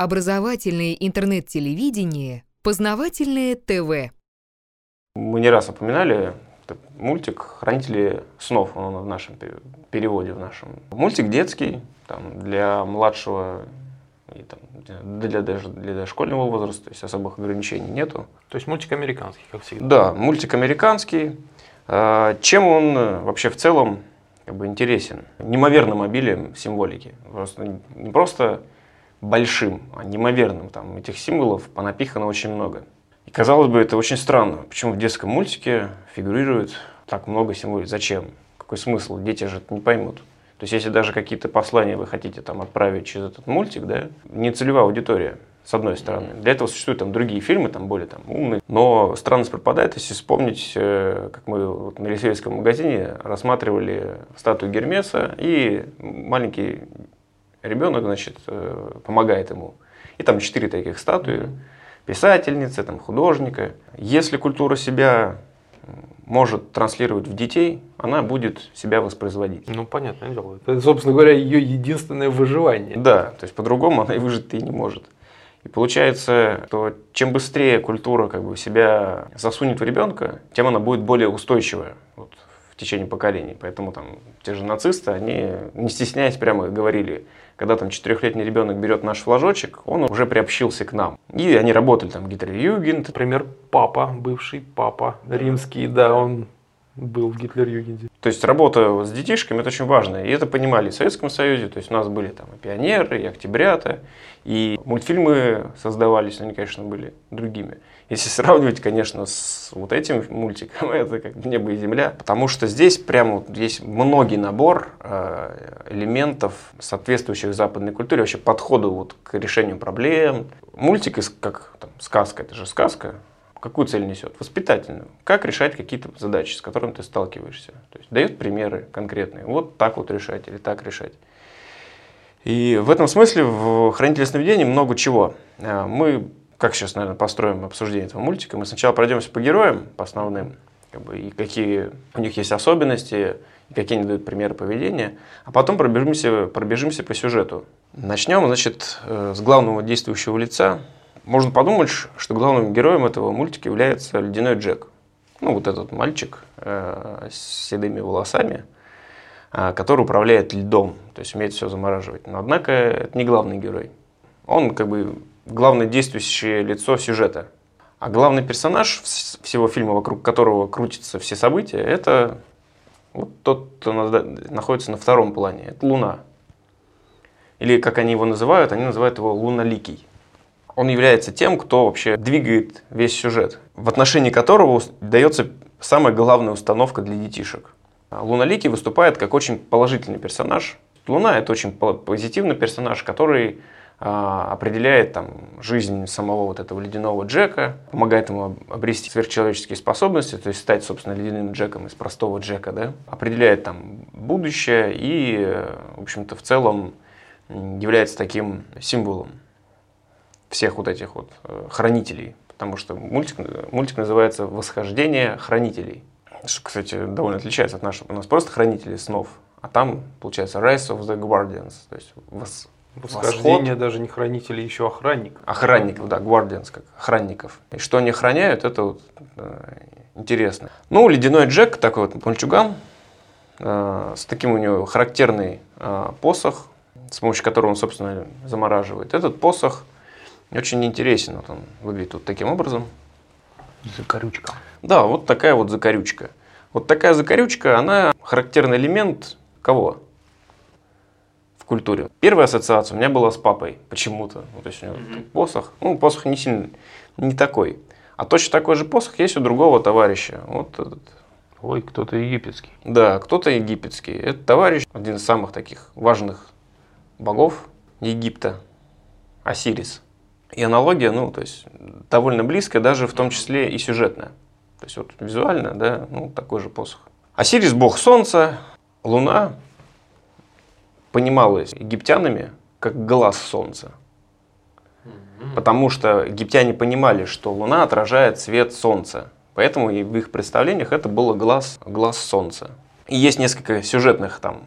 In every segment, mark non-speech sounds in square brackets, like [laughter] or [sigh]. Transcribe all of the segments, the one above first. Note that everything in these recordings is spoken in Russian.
Образовательное интернет-телевидение, познавательное ТВ. Мы не раз упоминали мультик «Хранители снов», он в нашем переводе, в нашем. Мультик детский, там, для младшего и там, для, даже для дошкольного возраста, то есть особых ограничений нету. То есть мультик американский, как всегда? Да, мультик американский. А, чем он э, вообще в целом как бы интересен? Неимоверным обилием символики. Просто, не просто большим, а неимоверным. Там этих символов понапихано очень много. И казалось бы, это очень странно. Почему в детском мультике фигурирует так много символов? Зачем? Какой смысл? Дети же это не поймут. То есть, если даже какие-то послания вы хотите там отправить через этот мультик, да, не целевая аудитория, с одной стороны. Для этого существуют там другие фильмы, там более там умные. Но странность пропадает, если вспомнить, э, как мы вот на Елисеевском магазине рассматривали статую Гермеса, и маленький ребенок, значит, э, помогает ему. И там четыре таких статуи, писательницы, там, художника. Если культура себя может транслировать в детей, она будет себя воспроизводить. Ну, понятное дело. Это, собственно говоря, ее единственное выживание. Да, то есть по-другому она и выжить и не может. И получается, что чем быстрее культура как бы себя засунет в ребенка, тем она будет более устойчивая вот, течение поколений. Поэтому там те же нацисты, они не стесняясь прямо говорили, когда там четырехлетний ребенок берет наш флажочек, он уже приобщился к нам. И они работали там Гитлер-Югент. Например, папа, бывший папа римский, да, он был в Гитлер-Югенде. То есть работа с детишками это очень важно. И это понимали в Советском Союзе. То есть у нас были там и пионеры, и октябрята, и мультфильмы создавались, но они, конечно, были другими. Если сравнивать, конечно, с вот этим мультиком, [laughs] это как небо и земля, потому что здесь прямо есть многий набор э, элементов, соответствующих западной культуре, вообще подходу вот к решению проблем. Мультик, как там, сказка, это же сказка, какую цель несет? Воспитательную. Как решать какие-то задачи, с которыми ты сталкиваешься. То есть дает примеры конкретные. Вот так вот решать или так решать. И в этом смысле в «Хранителе сновидений» много чего. Э, мы как сейчас, наверное, построим обсуждение этого мультика. Мы сначала пройдемся по героям, по основным, как бы, и какие у них есть особенности, и какие они дают примеры поведения, а потом пробежимся, пробежимся по сюжету. Начнем, значит, э, с главного действующего лица. Можно подумать, что главным героем этого мультика является Ледяной Джек. Ну, вот этот мальчик э, с седыми волосами, э, который управляет льдом, то есть умеет все замораживать. Но, однако, это не главный герой. Он как бы главное действующее лицо сюжета. А главный персонаж всего фильма, вокруг которого крутятся все события, это вот тот, кто находится на втором плане. Это Луна. Или, как они его называют, они называют его Луноликий. Он является тем, кто вообще двигает весь сюжет, в отношении которого дается самая главная установка для детишек. Луноликий выступает как очень положительный персонаж. Луна – это очень позитивный персонаж, который а, определяет там, жизнь самого вот этого ледяного Джека, помогает ему обрести сверхчеловеческие способности, то есть стать, собственно, ледяным Джеком из простого Джека, да, определяет там будущее и, в общем-то, в целом является таким символом всех вот этих вот э, хранителей, потому что мультик, мультик называется «Восхождение хранителей», что, кстати, довольно отличается от нашего. У нас просто хранители снов, а там, получается, Rise of the Guardians, то есть Восхождение Восход. даже не хранители, еще охранник. Охранников, да, гвардианс, как охранников. И что они охраняют, это вот э, интересно. Ну, ледяной Джек, такой вот мальчуган, э, с таким у него характерный э, посох, с помощью которого он, собственно, замораживает. Этот посох очень интересен. Вот он выглядит вот таким образом. Закорючка. Да, вот такая вот закорючка. Вот такая закорючка, она характерный элемент кого? Культуре. Первая ассоциация у меня была с папой почему-то. Ну, то есть у него mm-hmm. посох. Ну, посох не сильно не такой. А точно такой же посох есть у другого товарища. Вот этот. Ой, кто-то египетский. Да, кто-то египетский. Это товарищ, один из самых таких важных богов Египта, Осирис. И аналогия, ну, то есть довольно близкая, даже в том числе и сюжетная. То есть вот визуально, да, ну, такой же посох. Осирис – бог солнца, луна, понималось египтянами как глаз солнца. Потому что египтяне понимали, что Луна отражает свет Солнца. Поэтому в их представлениях это было глаз, глаз Солнца. И есть несколько сюжетных там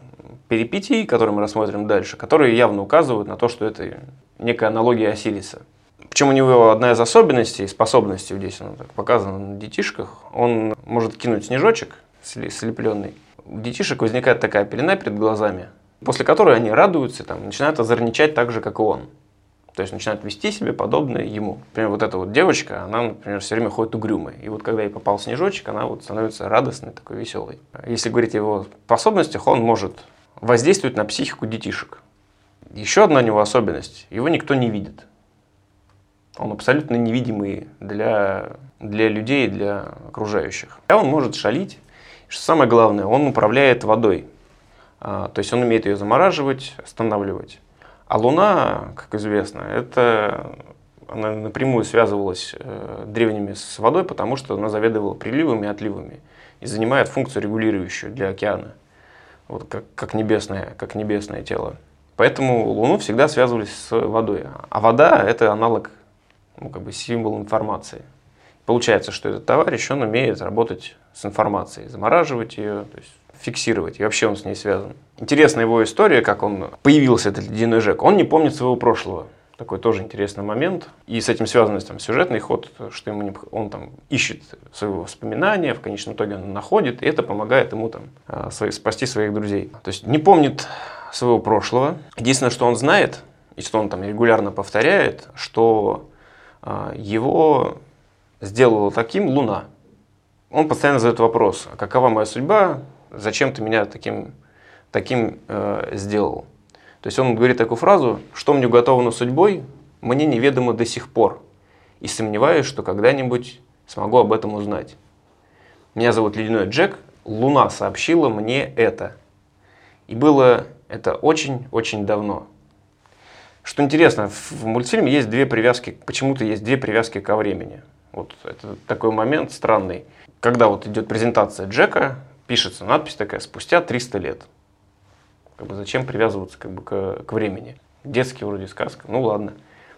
перипетий, которые мы рассмотрим дальше, которые явно указывают на то, что это некая аналогия Осириса. Причем у него одна из особенностей, способностей, здесь она так показана на детишках, он может кинуть снежочек слепленный. У детишек возникает такая пелена перед глазами, после которой они радуются, там, начинают озорничать так же, как и он. То есть начинают вести себя подобно ему. Например, вот эта вот девочка, она, например, все время ходит угрюмой. И вот когда ей попал снежочек, она вот становится радостной, такой веселой. Если говорить о его способностях, он может воздействовать на психику детишек. Еще одна у него особенность. Его никто не видит. Он абсолютно невидимый для, для людей, для окружающих. А он может шалить. Что самое главное, он управляет водой. А, то есть он умеет ее замораживать, останавливать. А Луна, как известно, это она напрямую связывалась э, древними с водой, потому что она заведовала приливами и отливами и занимает функцию регулирующую для океана, вот как, как, небесное, как небесное тело. Поэтому Луну всегда связывались с водой. А вода – это аналог ну, как бы символ информации. Получается, что этот товарищ, он умеет работать с информацией, замораживать ее, то есть фиксировать, и вообще он с ней связан. Интересна его история, как он появился, этот ледяной Жек. Он не помнит своего прошлого. Такой тоже интересный момент. И с этим связан там, сюжетный ход, что ему не, он там ищет свои воспоминания, в конечном итоге он находит, и это помогает ему там, а, свои, спасти своих друзей. То есть не помнит своего прошлого. Единственное, что он знает, и что он там регулярно повторяет, что а, его сделала таким Луна. Он постоянно задает вопрос, а какова моя судьба, зачем ты меня таким, таким э, сделал? То есть он говорит такую фразу, что мне уготовано судьбой, мне неведомо до сих пор, и сомневаюсь, что когда-нибудь смогу об этом узнать. Меня зовут Ледяной Джек, Луна сообщила мне это. И было это очень-очень давно. Что интересно, в мультфильме есть две привязки, почему-то есть две привязки ко времени. Вот это такой момент странный. Когда вот идет презентация Джека, пишется надпись такая «Спустя 300 лет». Как бы зачем привязываться как бы к, к времени? Детский вроде сказка, ну ладно.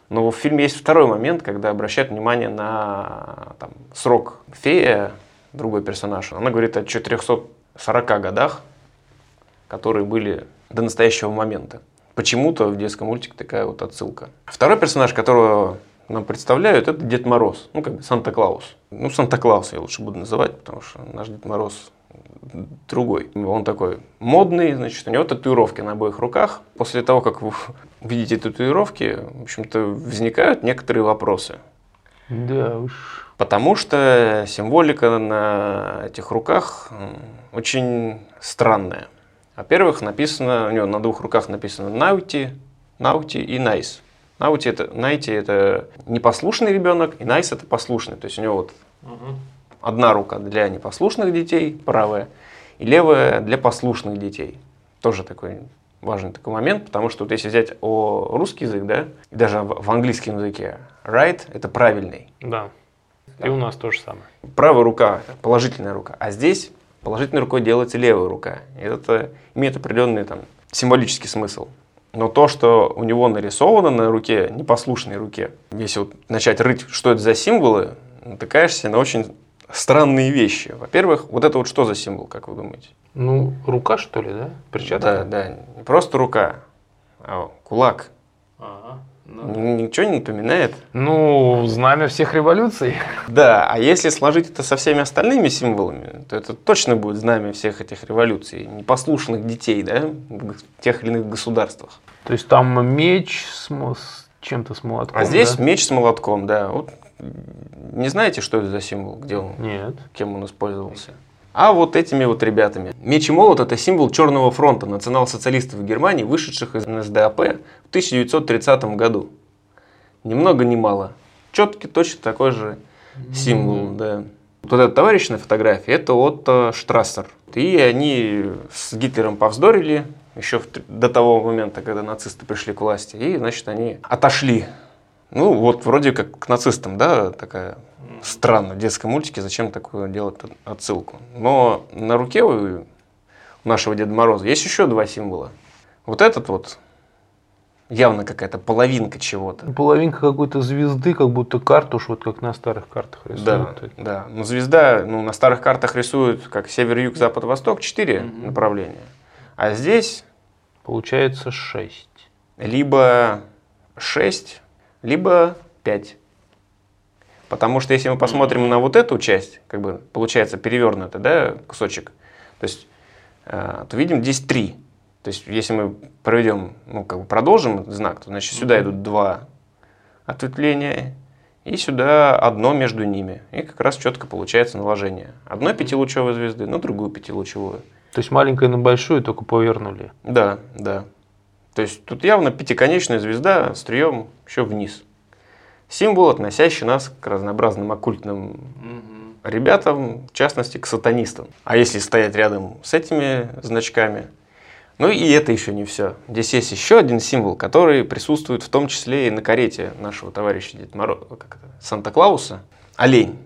Но в фильме есть второй момент, когда обращают внимание на там, срок. Фея, другой персонаж, она говорит о 440 годах, которые были до настоящего момента. Почему-то в детском мультике такая вот отсылка. Второй персонаж, которого нам представляют, это Дед Мороз, ну как бы Санта-Клаус. Ну Санта-Клаус я лучше буду называть, потому что наш Дед Мороз другой. Он такой модный, значит, у него татуировки на обоих руках. После того, как вы [laughs] видите татуировки, в общем-то, возникают некоторые вопросы. Да уж. Потому что символика на этих руках очень странная. Во-первых, написано, у него на двух руках написано Naughty, Naughty и Nice. Naughty это, Naughty это непослушный ребенок, и Nice это послушный. То есть у него вот угу. Одна рука для непослушных детей, правая, и левая для послушных детей. Тоже такой важный такой момент, потому что вот если взять о русский язык, да, и даже в, английском языке, right это правильный. Да. И у нас то же самое. Правая рука, положительная рука, а здесь положительной рукой делается левая рука. И это имеет определенный там, символический смысл. Но то, что у него нарисовано на руке, непослушной руке, если вот начать рыть, что это за символы, натыкаешься на очень странные вещи. Во-первых, вот это вот что за символ, как вы думаете? Ну, рука, что ли, да? Перчатка? Да, да. Не просто рука, а кулак. Ага. Ну, Ничего не напоминает? Ну, знамя всех революций. Да, а если сложить это со всеми остальными символами, то это точно будет знамя всех этих революций, непослушных детей, да, в тех или иных государствах. То есть там меч с, с чем-то с молотком, А здесь да? меч с молотком, да. Вот не знаете, что это за символ, где он? Нет. Кем он использовался? а вот этими вот ребятами. Меч и молот – это символ Черного фронта национал-социалистов Германии, вышедших из НСДАП в 1930 году. Ни много ни мало. Четкий, точно такой же символ, mm-hmm. да. Вот этот товарищ на фотографии – это Отто Штрассер. И они с Гитлером повздорили еще в, до того момента, когда нацисты пришли к власти. И, значит, они отошли. Ну, вот вроде как к нацистам, да, такая странно в детском мультике, зачем такое делать отсылку. Но на руке у нашего Деда Мороза есть еще два символа. Вот этот вот явно какая-то половинка чего-то. Половинка какой-то звезды, как будто картуш, вот как на старых картах рисуют. Да, да. Но звезда, ну, на старых картах рисуют как север, юг, запад, восток, четыре mm-hmm. направления. А здесь Получается 6. Либо 6, либо 5. Потому что если мы посмотрим на вот эту часть, как бы получается перевернутый да, кусочек, то есть, э, то видим здесь 3. То есть, если мы проведем, ну, как бы продолжим знак, то значит сюда идут два ответвления, и сюда одно между ними. И как раз четко получается наложение. Одной пятилучевой звезды на другую пятилучевую. То есть маленькая на большую только повернули. Да, да. То есть тут явно пятиконечная звезда с стрием еще вниз. Символ, относящий нас к разнообразным оккультным ребятам, в частности, к сатанистам. А если стоять рядом с этими значками, ну и это еще не все. Здесь есть еще один символ, который присутствует в том числе и на карете нашего товарища Дед Моро... как это? Санта-Клауса. Олень.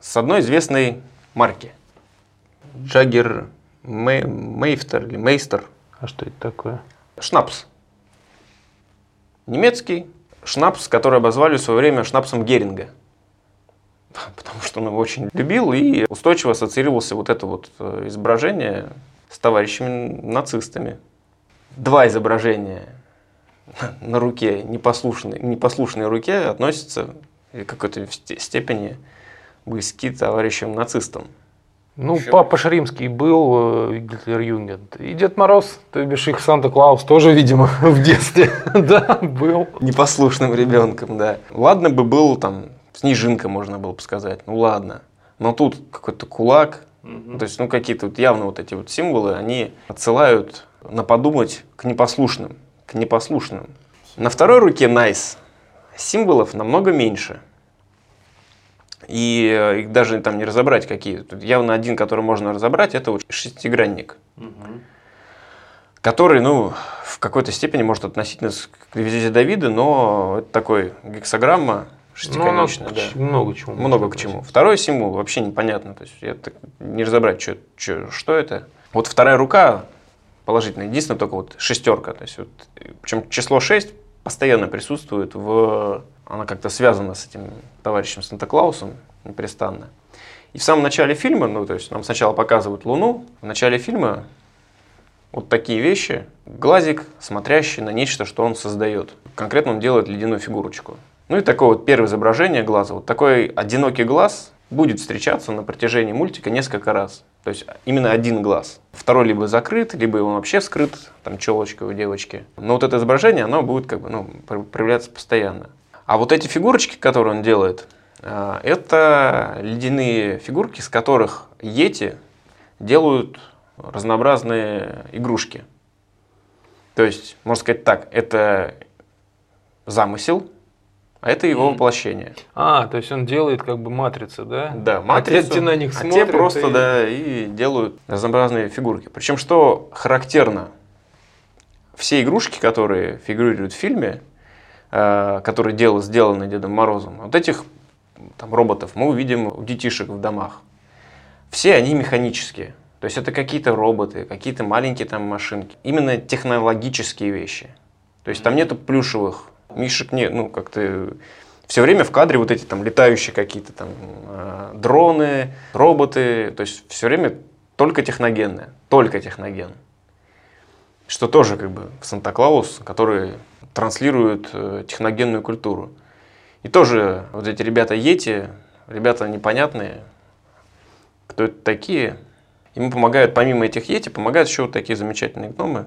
С одной известной марки. Джаггер Мей... Мейфтер или Мейстер. А что это такое? Шнапс. Немецкий шнапс, который обозвали в свое время шнапсом Геринга. [laughs] Потому что он его очень любил и устойчиво ассоциировался вот это вот э, изображение с товарищами нацистами. Два изображения [laughs] на руке, непослушной, непослушной руке относятся в какой-то степени близки товарищам нацистам. Ну, Еще папа Римский был э, Гитлерюгенд. И Дед Мороз, то бишь их Санта-Клаус, тоже, видимо, [laughs] в детстве, [laughs] да, был. Непослушным ребенком, да. Ладно бы был там, снежинка, можно было бы сказать, ну ладно. Но тут какой-то кулак, то есть, ну, какие-то вот явно вот эти вот символы, они отсылают на подумать к непослушным, к непослушным. На второй руке nice символов намного меньше. И э, их даже там не разобрать какие. Тут явно один, который можно разобрать, это вот шестигранник. Угу. Который, ну, в какой-то степени может относиться к визите Давида, но это такой гексограмма, шестиконечная, ну, да. Много чему. Много к чему. Второй символ вообще непонятно. То есть это не разобрать, что, что, что это. Вот вторая рука положительная. Единственное, только вот шестерка. То есть вот, причем число 6 постоянно присутствует в... Она как-то связана с этим товарищем Санта-Клаусом непрестанно. И в самом начале фильма, ну, то есть нам сначала показывают Луну, в начале фильма вот такие вещи, глазик, смотрящий на нечто, что он создает. Конкретно он делает ледяную фигурочку. Ну и такое вот первое изображение глаза. Вот такой одинокий глаз будет встречаться на протяжении мультика несколько раз. То есть именно один глаз. Второй либо закрыт, либо он вообще скрыт, там челочка у девочки. Но вот это изображение, оно будет как бы, ну, проявляться постоянно. А вот эти фигурочки, которые он делает, а, это ледяные фигурки, с которых Йети делают разнообразные игрушки. То есть, можно сказать так, это замысел, а это его воплощение. А, то есть он делает как бы матрицы, да? Да, матрицу. А те на них а смотрят. те просто, и... да, и делают разнообразные фигурки. Причем, что характерно, все игрушки, которые фигурируют в фильме, э, которые дел, сделаны Дедом Морозом, вот этих там, роботов мы увидим у детишек в домах. Все они механические. То есть это какие-то роботы, какие-то маленькие там машинки. Именно технологические вещи. То есть там нету плюшевых Мишек нет, ну как-то все время в кадре вот эти там летающие какие-то там э, дроны, роботы, то есть все время только техногенное, только техноген. Что тоже как бы Санта-Клаус, который транслирует э, техногенную культуру. И тоже вот эти ребята Йети, ребята непонятные, кто это такие. Ему помогают, помимо этих Йети, помогают еще вот такие замечательные гномы.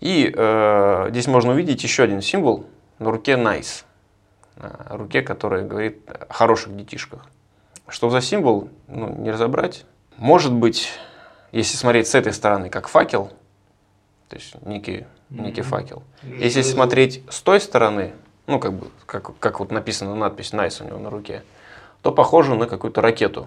И э, здесь можно увидеть еще один символ – на руке nice, на руке, которая говорит о хороших детишках. Что за символ, ну, не разобрать. Может быть, если смотреть с этой стороны, как факел, то есть некий, некий mm-hmm. факел. Если смотреть с той стороны, ну, как бы, как, как вот написана надпись nice у него на руке, то похоже на какую-то ракету.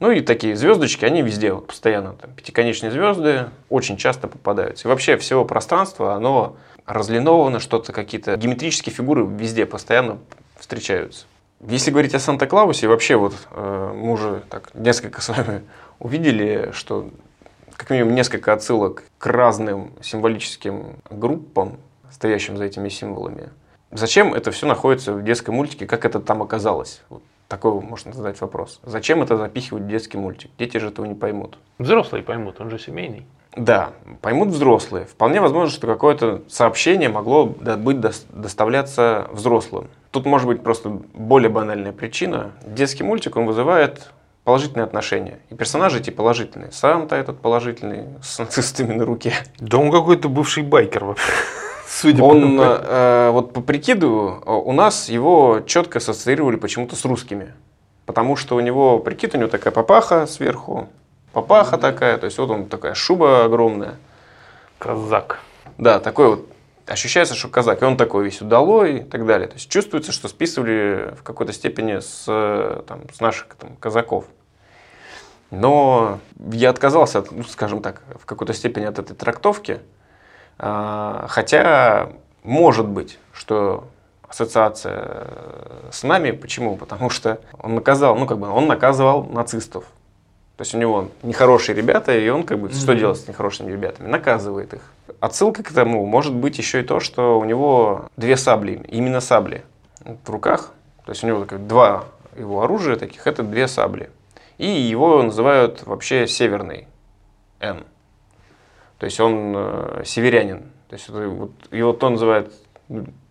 Ну и такие звездочки, они везде, вот постоянно, там, пятиконечные звезды очень часто попадаются. И вообще всего пространства, оно разлиновано, что-то, какие-то геометрические фигуры везде постоянно встречаются. Если говорить о Санта-Клаусе, вообще вот э, мы уже так несколько с вами [laughs] увидели, что как минимум несколько отсылок к разным символическим группам, стоящим за этими символами. Зачем это все находится в детском мультике, как это там оказалось? Вот такой можно задать вопрос. Зачем это запихивать в детский мультик? Дети же этого не поймут. Взрослые поймут, он же семейный. Да, поймут взрослые. Вполне возможно, что какое-то сообщение могло быть доставляться взрослым. Тут может быть просто более банальная причина. Детский мультик, он вызывает положительные отношения. И персонажи эти положительные. Сам-то этот положительный, [laughs] с нацистами на руке. Да он какой-то бывший байкер вообще. [laughs] Судя он, по э, вот по прикиду, у нас его четко ассоциировали почему-то с русскими. Потому что у него, прикид, у него такая папаха сверху, папаха mm-hmm. такая, то есть вот он такая шуба огромная. Казак. Да, такой вот ощущается, что казак, и он такой весь удалой и так далее. То есть чувствуется, что списывали в какой-то степени с, там, с наших там, казаков. Но я отказался, от, ну, скажем так, в какой-то степени от этой трактовки. А, хотя, может быть, что ассоциация с нами. Почему? Потому что он наказал, ну как бы он наказывал нацистов. То есть у него нехорошие ребята, и он как бы mm-hmm. что делать с нехорошими ребятами? Наказывает их. Отсылка к этому может быть еще и то, что у него две сабли, именно сабли в руках. То есть у него как, два его оружия таких, это две сабли. И его называют вообще Северный Н. То есть он э, северянин. То есть вот, его то называют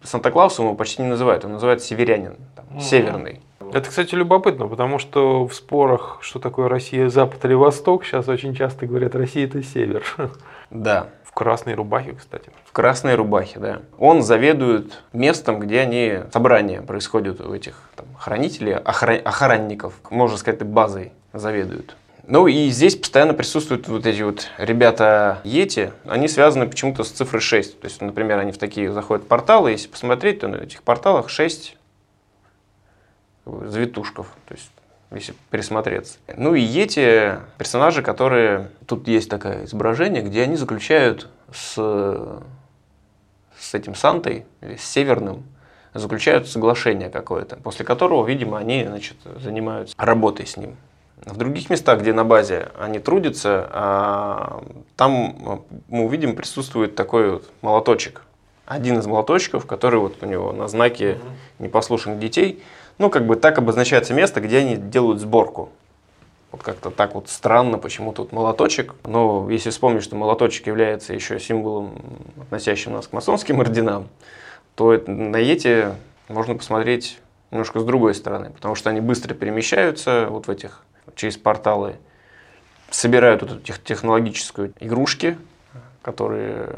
Санта-Клаусом его почти не называют, он называет северянин, там, mm-hmm. северный. Это, кстати, любопытно, потому что в спорах, что такое Россия, Запад или Восток, сейчас очень часто говорят, Россия это север. [laughs] Да. В красной рубахе, кстати. В красной рубахе, да. Он заведует местом, где они, собрания происходят у этих там, хранителей, охран, охранников, можно сказать, базой заведуют. Ну и здесь постоянно присутствуют вот эти вот ребята Йети, они связаны почему-то с цифрой 6. То есть, например, они в такие заходят порталы, если посмотреть, то на этих порталах 6 завитушков, то есть если присмотреться. Ну и Йети персонажи, которые... Тут есть такое изображение, где они заключают с, с этим Сантой, или с Северным, заключают соглашение какое-то, после которого, видимо, они значит, занимаются работой с ним. В других местах, где на базе они трудятся, а, там мы увидим присутствует такой вот молоточек. Один из молоточков, который вот у него на знаке непослушных детей. Ну, как бы так обозначается место, где они делают сборку. Вот как-то так вот странно, почему тут молоточек. Но если вспомнить, что молоточек является еще символом, относящим нас к масонским орденам, то на Ете можно посмотреть немножко с другой стороны, потому что они быстро перемещаются вот в этих через порталы, собирают вот эту технологическую игрушки, которые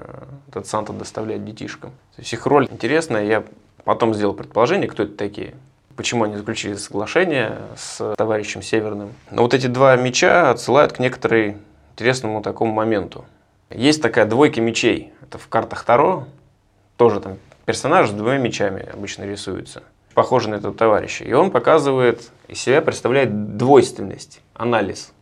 этот Санта доставляет детишкам. То есть их роль интересная. Я потом сделал предположение, кто это такие. Почему они заключили соглашение с товарищем Северным. Но вот эти два меча отсылают к некоторой интересному такому моменту. Есть такая двойка мечей. Это в картах Таро. Тоже там персонаж с двумя мечами обычно рисуется похожий на этого товарища. И он показывает из себя, представляет двойственность, анализ.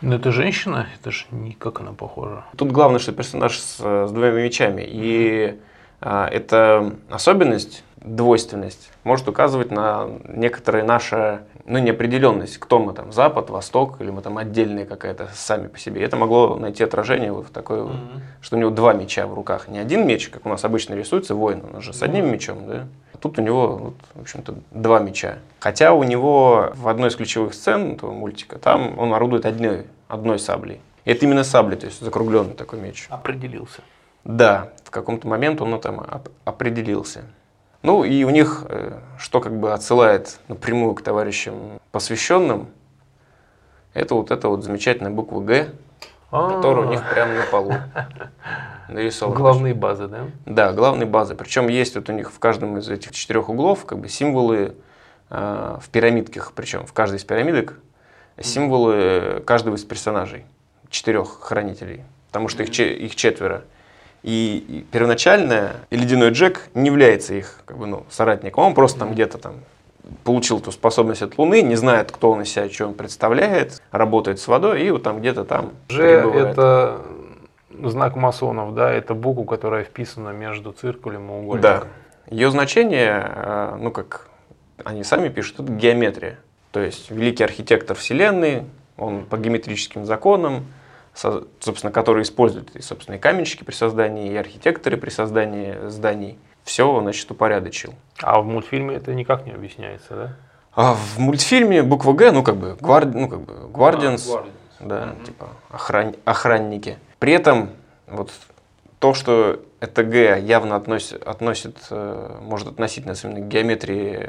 Но это женщина, это же не как она похожа. Тут главное, что персонаж с, с двумя мечами. И а, эта особенность, двойственность, может указывать на некоторые наши ну, неопределенность, кто мы там, Запад, Восток, или мы там отдельные какая-то сами по себе. Это могло найти отражение вот в такой, mm-hmm. что у него два меча в руках. Не один меч, как у нас обычно рисуется воин, он же с одним mm-hmm. мечом, да? А тут у него, вот, в общем-то, два меча. Хотя у него в одной из ключевых сцен этого мультика, там он орудует одной, одной саблей. И это именно сабли, то есть закругленный такой меч. Определился. Да, в каком-то момент он там определился. Ну и у них, э, что как бы отсылает напрямую к товарищам посвященным, это вот эта вот замечательная буква Г, которая у них прямо на полу [laughs] нарисована. Главные базы, да? Да, главные базы. Причем есть вот у них в каждом из этих четырех углов как бы символы э, в пирамидках, причем в каждой из пирамидок символы каждого из персонажей, четырех хранителей, потому что их, их четверо. И, первоначально ледяной Джек не является их как бы, ну, соратником. Он просто там где-то там получил эту способность от Луны, не знает, кто он из себя, что он представляет, работает с водой и вот там где-то там Же это знак масонов, да, это буква, которая вписана между циркулем и угольником. Да. Ее значение, э, ну как они сами пишут, это геометрия. То есть великий архитектор Вселенной, он по геометрическим законам собственно, которые используют и, собственно, и каменщики при создании, и архитекторы при создании зданий. Все, значит, упорядочил. А в мультфильме это никак не объясняется, да? А в мультфильме буква Г, ну, как бы, гвард, ну, как бы, Guardians, а, Guardians. да, mm-hmm. типа, охран, охранники. При этом вот то, что ЭТГ явно относит, относит э, может относительно особенно к геометрии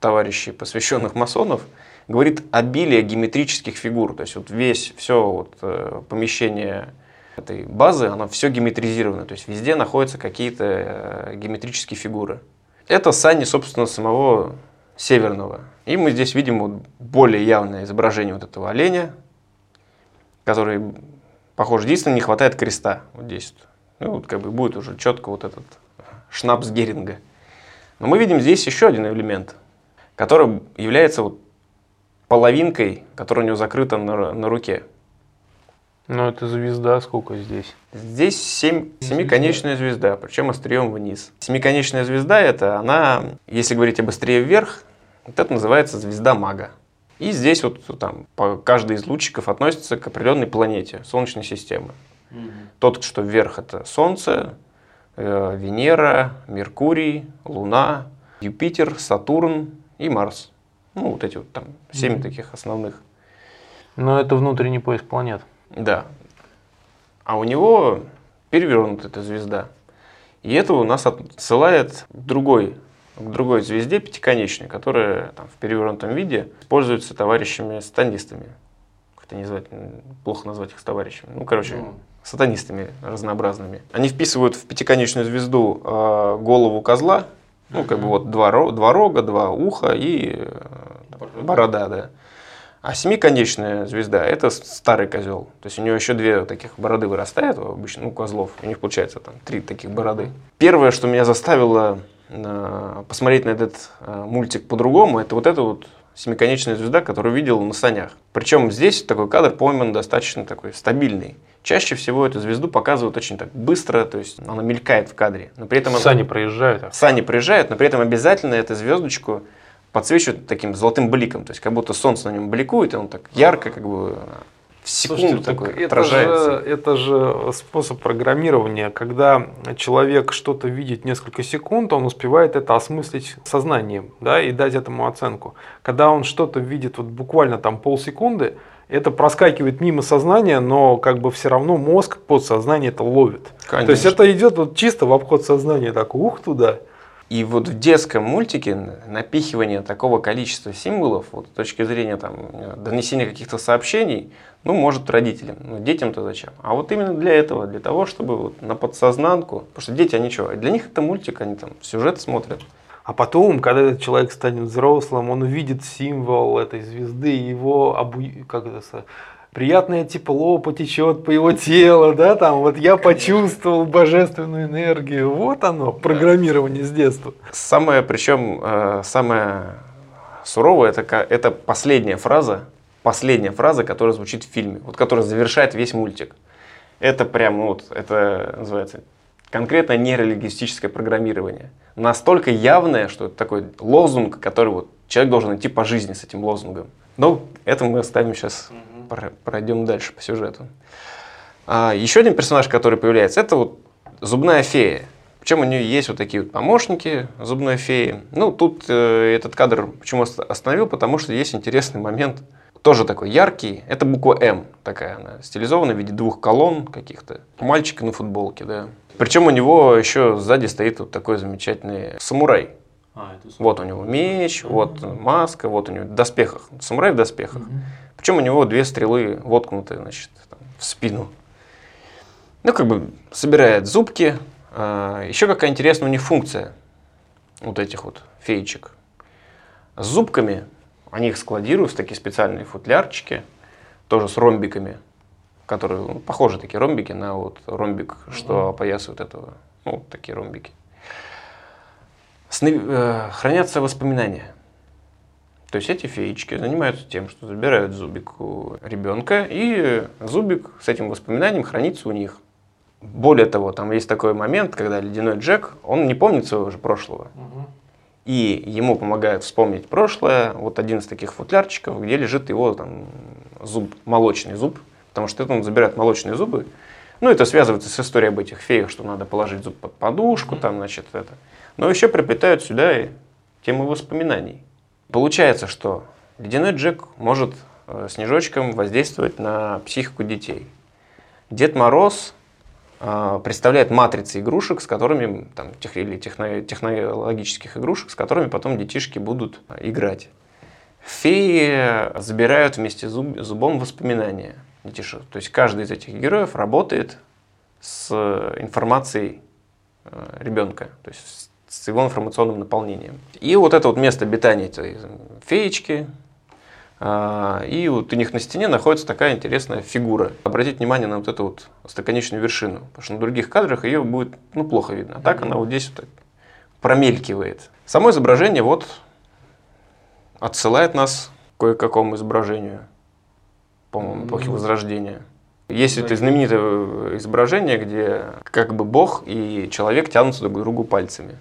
товарищей, посвященных масонов, говорит обилие геометрических фигур. То есть вот весь, все вот, э, помещение этой базы, оно все геометризировано. То есть везде находятся какие-то э, геометрические фигуры. Это сани, собственно, самого Северного. И мы здесь видим вот более явное изображение вот этого оленя, который, похоже, единственное, не хватает креста вот здесь. Ну, вот как бы будет уже четко вот этот шнапс Геринга. Но мы видим здесь еще один элемент, который является вот половинкой, которая у него закрыта на, на руке. Ну, это звезда сколько здесь? Здесь семь, семиконечная звезда, причем острием вниз. Семиконечная звезда это она, если говорить об острие вверх, вот это называется звезда мага. И здесь вот там по, каждый из лучиков относится к определенной планете Солнечной системы. Угу. Тот, что вверх, это Солнце, э, Венера, Меркурий, Луна, Юпитер, Сатурн и Марс. Ну, вот эти вот там семь угу. таких основных. Но это внутренний пояс планет. Да. А у него перевернута эта звезда. И это у нас отсылает к другой, к другой звезде пятиконечной, которая там, в перевернутом виде используется товарищами сатанистами. Как это не назвать, плохо назвать их товарищами. Ну, короче, ну. сатанистами разнообразными. Они вписывают в пятиконечную звезду э, голову козла, ну, как бы вот два, два рога, два уха и э, борода, да. А семиконечная звезда – это старый козел. То есть у него еще две таких бороды вырастает, обычно, ну, козлов. У них получается там три таких бороды. Первое, что меня заставило э, посмотреть на этот э, мультик по-другому, это вот эта вот семиконечная звезда, которую видел на санях. Причем здесь такой кадр пойман достаточно такой стабильный. Чаще всего эту звезду показывают очень так быстро, то есть она мелькает в кадре. Но при этом сани она... проезжают. Сани проезжают, но при этом обязательно эту звездочку подсвечивает таким золотым бликом, то есть как будто солнце на нем бликует, и он так ярко как бы в секунду Слушайте, такой это отражается. Же, это же способ программирования, когда человек что-то видит несколько секунд, он успевает это осмыслить сознанием да, и дать этому оценку. Когда он что-то видит вот буквально там полсекунды, это проскакивает мимо сознания, но как бы все равно мозг, подсознание это ловит. Конечно. То есть это идет вот чисто в обход сознания, так ух туда. И вот в детском мультике напихивание такого количества символов, вот, с точки зрения там, донесения каких-то сообщений, ну, может родителям, но детям-то зачем? А вот именно для этого, для того, чтобы вот на подсознанку, потому что дети, они что, для них это мультик, они там сюжет смотрят. А потом, когда этот человек станет взрослым, он увидит символ этой звезды, его обу... как это, приятное тепло потечет по его телу, да, там вот я почувствовал божественную энергию, вот оно, программирование с детства. Самое, причем, э, самое суровое, это, это последняя фраза, последняя фраза, которая звучит в фильме, вот которая завершает весь мультик. Это прям, ну вот, это называется конкретно нейролингвистическое программирование. Настолько явное, что это такой лозунг, который вот человек должен идти по жизни с этим лозунгом. Но это мы оставим сейчас пройдем дальше по сюжету. А, еще один персонаж, который появляется, это вот зубная фея. Причем у нее есть вот такие вот помощники зубной феи. Ну, тут э, этот кадр почему остановил, потому что есть интересный момент, тоже такой яркий. Это буква М такая, она стилизована в виде двух колонн каких-то. Мальчика на футболке, да. Причем у него еще сзади стоит вот такой замечательный самурай. А, это вот у него меч, вот маска, вот у него в доспехах. Самурай в доспехах. Угу. Причем у него две стрелы воткнуты значит, там, в спину. Ну, как бы собирает зубки. А, еще какая интересная у них функция вот этих вот феечек. С зубками они их складируют в такие специальные футлярчики, тоже с ромбиками, которые ну, похожи такие ромбики на вот ромбик, что опоясывает этого. Ну, вот такие ромбики. Сны, э, хранятся воспоминания. То есть эти феечки занимаются тем, что забирают зубик у ребенка, и зубик с этим воспоминанием хранится у них. Более того, там есть такой момент, когда ледяной Джек, он не помнит своего же прошлого. Угу. И ему помогает вспомнить прошлое, вот один из таких футлярчиков, где лежит его там, зуб, молочный зуб, потому что это он забирает молочные зубы. Ну, это связывается с историей об этих феях, что надо положить зуб под подушку, там, значит, это. Но еще приплетают сюда и тему воспоминаний. Получается, что ледяной Джек может э, снежочком воздействовать на психику детей. Дед Мороз представляет матрицы игрушек, с которыми, там, тех, или техно, технологических игрушек, с которыми потом детишки будут играть. Феи забирают вместе с зуб, зубом воспоминания детишек. То есть каждый из этих героев работает с информацией э, ребенка, то есть с его информационным наполнением. И вот это вот место обитания этой феечки, а, и вот у них на стене находится такая интересная фигура. Обратите внимание на вот эту вот стаконечную вершину, потому что на других кадрах ее будет ну, плохо видно. А так она вот здесь вот промелькивает. Само изображение вот отсылает нас к кое-какому изображению, по-моему, эпохи Возрождения. Есть это знаменитое изображение, где как бы Бог и человек тянутся друг к другу пальцами.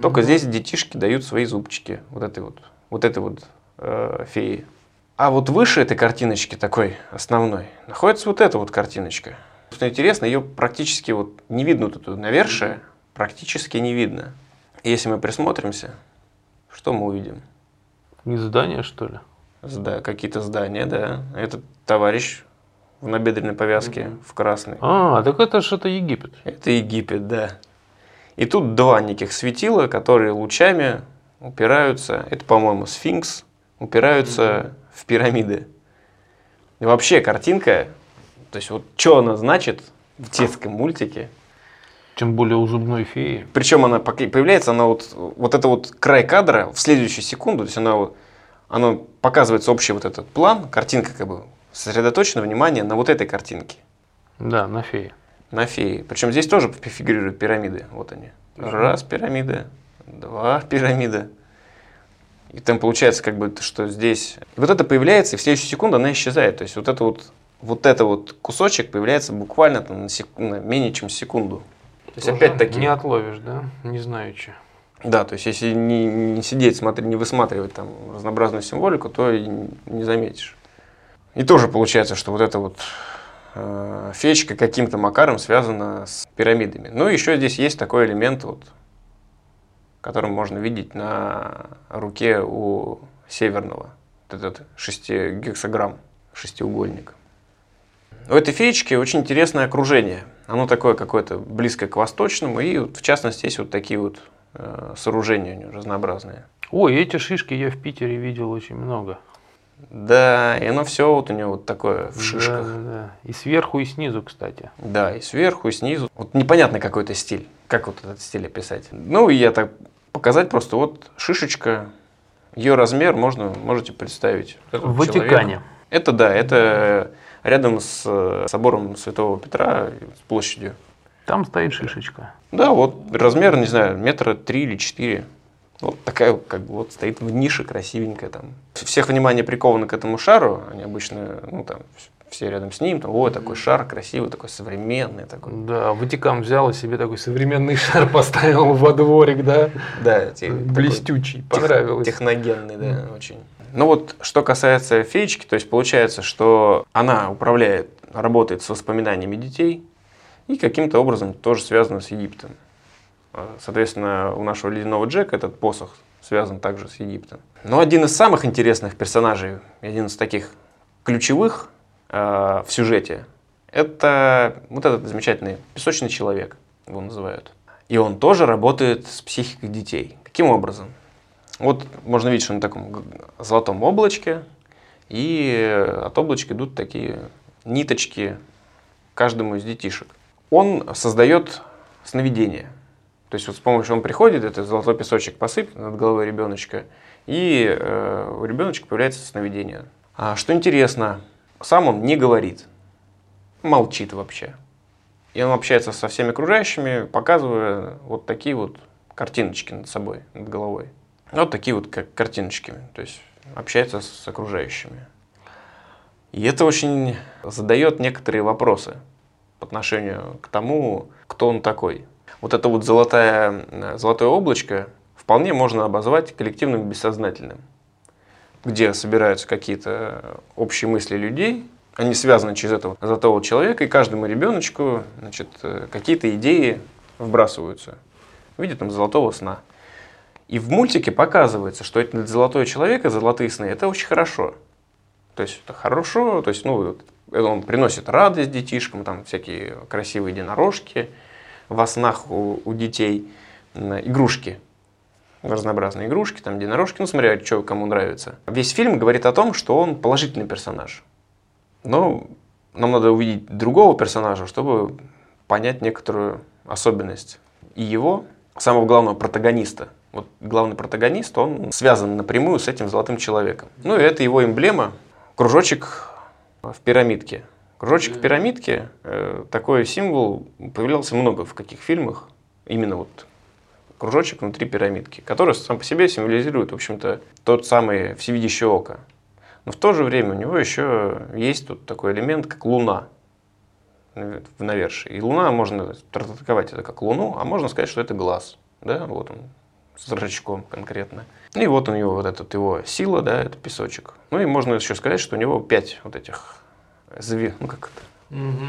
Только здесь детишки дают свои зубчики вот этой вот, вот этой вот э, феи. А вот выше этой картиночки такой основной находится вот эта вот картиночка. Что интересно, ее практически вот не видно тут навершие, практически не видно. И если мы присмотримся, что мы увидим? Не здание, что ли? Да, какие-то здания, да. Этот товарищ в набедренной повязке mm-hmm. в красной. А, так это же это Египет. Это Египет, да. И тут два неких светила, которые лучами упираются, это, по-моему, сфинкс, упираются в пирамиды. И вообще картинка, то есть вот что она значит в детском мультике. Тем более у зубной феи. Причем она появляется, она вот, вот это вот край кадра в следующую секунду, то есть она она показывается общий вот этот план, картинка как бы сосредоточено внимание на вот этой картинке. Да, на фее. На фее. Причем здесь тоже фигурируют пирамиды. Вот они. Раз пирамида, два [laughs] пирамида. И там получается, как бы, что здесь... Вот это появляется, и в следующую секунду она исчезает. То есть вот это вот, вот это вот кусочек появляется буквально там, на, сек... на менее чем секунду. То есть опять-таки... Не отловишь, да? Не знаю, что. Да, то есть если не, не сидеть, смотреть, не высматривать там разнообразную символику, то и не заметишь. И тоже получается, что вот эта вот э, феечка каким-то макаром связана с пирамидами. Ну, еще здесь есть такой элемент вот который можно видеть на руке у северного. Вот этот шестигексограмм, шестиугольник. У этой феечки очень интересное окружение. Оно такое какое-то близкое к восточному, и вот, в частности есть вот такие вот э, сооружения у нее разнообразные. Ой, эти шишки я в Питере видел очень много. Да, и оно все вот у него вот такое в шишках. Да, да, да. И сверху, и снизу, кстати. Да, и сверху, и снизу. Вот непонятный какой-то стиль. Как вот этот стиль описать? Ну, я так показать просто вот шишечка, ее размер можно, можете представить. В Ватикане. Это да, это рядом с э, собором Святого Петра, с площадью. Там стоит шишечка. Да, вот размер, не знаю, метра три или четыре. Вот такая, как бы, вот стоит в нише красивенькая там. Всех внимание приковано к этому шару, они обычно, ну там, все рядом с ним, там, ой, такой шар красивый, такой современный. Такой. Да, Ватикан взял и себе такой современный [laughs] шар поставил во дворик, да? Да. Блестючий, понравилось. Техногенный, да, очень. Ну вот, что касается феечки, то есть получается, что она управляет, работает с воспоминаниями детей и каким-то образом тоже связана с Египтом. А, соответственно, у нашего ледяного Джека этот посох связан также с Египтом. Но один из самых интересных персонажей, один из таких ключевых Э, в сюжете, это вот этот замечательный песочный человек, его называют. И он тоже работает с психикой детей. Каким образом? Вот можно видеть, что на таком золотом облачке, и от облачка идут такие ниточки каждому из детишек. Он создает сновидение. То есть вот с помощью он приходит, это золотой песочек посыпет над головой ребеночка, и э, у ребеночка появляется сновидение. А что интересно, сам он не говорит, молчит вообще. И он общается со всеми окружающими, показывая вот такие вот картиночки над собой, над головой. Вот такие вот как картиночки, то есть общается с окружающими. И это очень задает некоторые вопросы по отношению к тому, кто он такой. Вот это вот золотое, золотое облачко вполне можно обозвать коллективным бессознательным где собираются какие-то общие мысли людей, они связаны через этого золотого человека, и каждому ребеночку значит, э, какие-то идеи вбрасываются в виде там, золотого сна. И в мультике показывается, что это золотой человек и золотые сны – это очень хорошо. То есть это хорошо, то есть ну, он приносит радость детишкам, там всякие красивые единорожки во снах у, у детей, игрушки, разнообразные игрушки, там единорожки, ну смотря, что кому нравится. Весь фильм говорит о том, что он положительный персонаж. Но нам надо увидеть другого персонажа, чтобы понять некоторую особенность и его, самого главного протагониста. Вот главный протагонист, он связан напрямую с этим золотым человеком. Ну и это его эмблема, кружочек в пирамидке. Кружочек в пирамидке, э, такой символ появлялся много в каких фильмах, именно вот кружочек внутри пирамидки, который сам по себе символизирует, в общем-то, тот самый всевидящее око. Но в то же время у него еще есть тут такой элемент, как луна в навершии. И луна можно трактовать это как луну, а можно сказать, что это глаз. Да, вот он с зрачком конкретно. И вот у него вот этот его сила, да, это песочек. Ну и можно еще сказать, что у него пять вот этих ну как это, угу.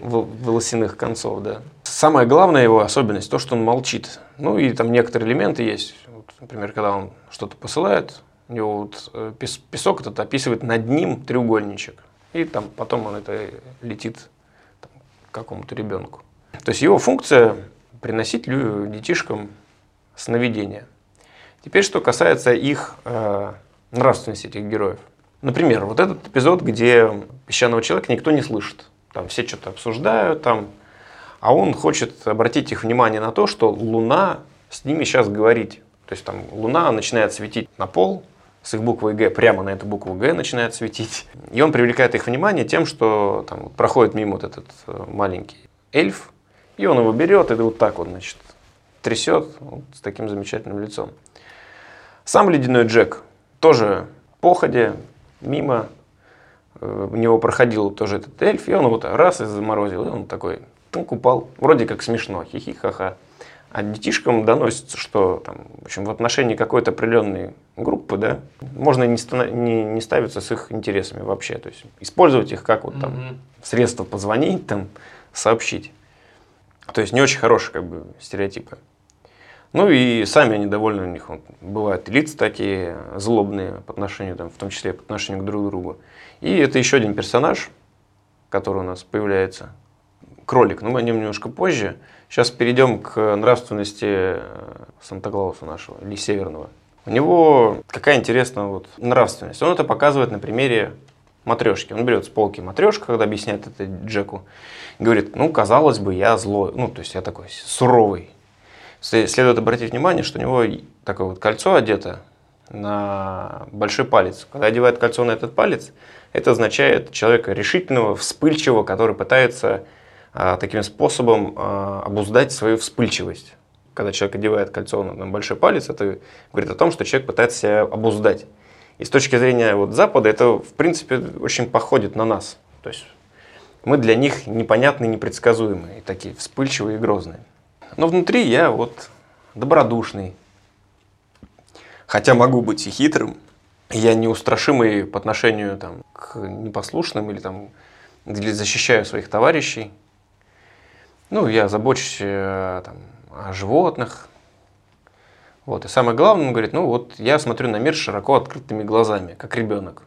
Волосяных концов, да. Самая главная его особенность то, что он молчит. Ну и там некоторые элементы есть. Вот, например, когда он что-то посылает, у него вот э, песок этот описывает над ним треугольничек. И там потом он это летит там, какому-то ребенку. То есть его функция приносить детишкам сновидения. Теперь, что касается их э, нравственности, этих героев. Например, вот этот эпизод, где песчаного человека никто не слышит. Там все что-то обсуждают, там, а он хочет обратить их внимание на то, что Луна с ними сейчас говорит. То есть там Луна начинает светить на пол, с их буквой Г, прямо на эту букву Г начинает светить. И он привлекает их внимание тем, что там проходит мимо вот этот э, маленький эльф, и он его берет и вот так вот, значит, трясет вот, с таким замечательным лицом. Сам ледяной Джек тоже походе, мимо, у него проходил тоже этот эльф, и он вот раз и заморозил, и он такой, ну, купал, вроде как смешно, хихи, ха-ха. А детишкам доносится, что там, в, общем, в отношении какой-то определенной группы, да, можно не, не, не ставиться с их интересами вообще. То есть использовать их как вот там mm-hmm. средство позвонить, там, сообщить. То есть не очень хорошие как бы стереотипы. Ну и сами они довольны у них. Вот, бывают лица такие злобные по отношению, там, в том числе по отношению к друг другу. И это еще один персонаж, который у нас появляется. Кролик, но мы о нем немножко позже. Сейчас перейдем к нравственности э, Санта-Клауса нашего, или Северного. У него какая интересная вот нравственность. Он это показывает на примере матрешки. Он берет с полки матрешку, когда объясняет это Джеку, говорит, ну, казалось бы, я злой, ну, то есть я такой суровый, Следует обратить внимание, что у него такое вот кольцо одето на большой палец. Когда одевает кольцо на этот палец, это означает человека решительного, вспыльчивого, который пытается а, таким способом а, обуздать свою вспыльчивость. Когда человек одевает кольцо на, на большой палец, это говорит о том, что человек пытается себя обуздать. И с точки зрения вот Запада это, в принципе, очень походит на нас. То есть мы для них непонятные, непредсказуемые, такие вспыльчивые и грозные. Но внутри я вот добродушный. Хотя могу быть и хитрым. Я неустрашимый по отношению там, к непослушным или там, или защищаю своих товарищей. Ну, я забочусь э, там, о животных. Вот. И самое главное, он говорит, ну вот я смотрю на мир широко открытыми глазами, как ребенок.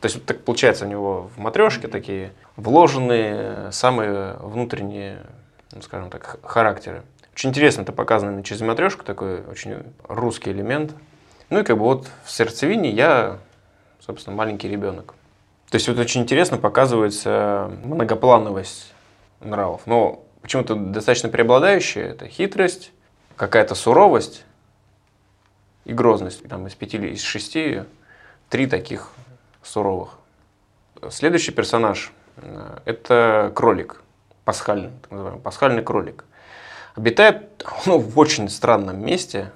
То есть вот так получается у него в матрешке такие вложенные самые внутренние, ну, скажем так, характеры. Очень интересно это показано через матрешку, такой очень русский элемент. Ну и как бы вот в сердцевине я, собственно, маленький ребенок. То есть вот очень интересно показывается многоплановость нравов. Но почему-то достаточно преобладающая это хитрость, какая-то суровость и грозность. Там из пяти или из шести три таких суровых. Следующий персонаж э, – это кролик, пасхальный, так называемый, пасхальный кролик. Обитает ну, в очень странном месте.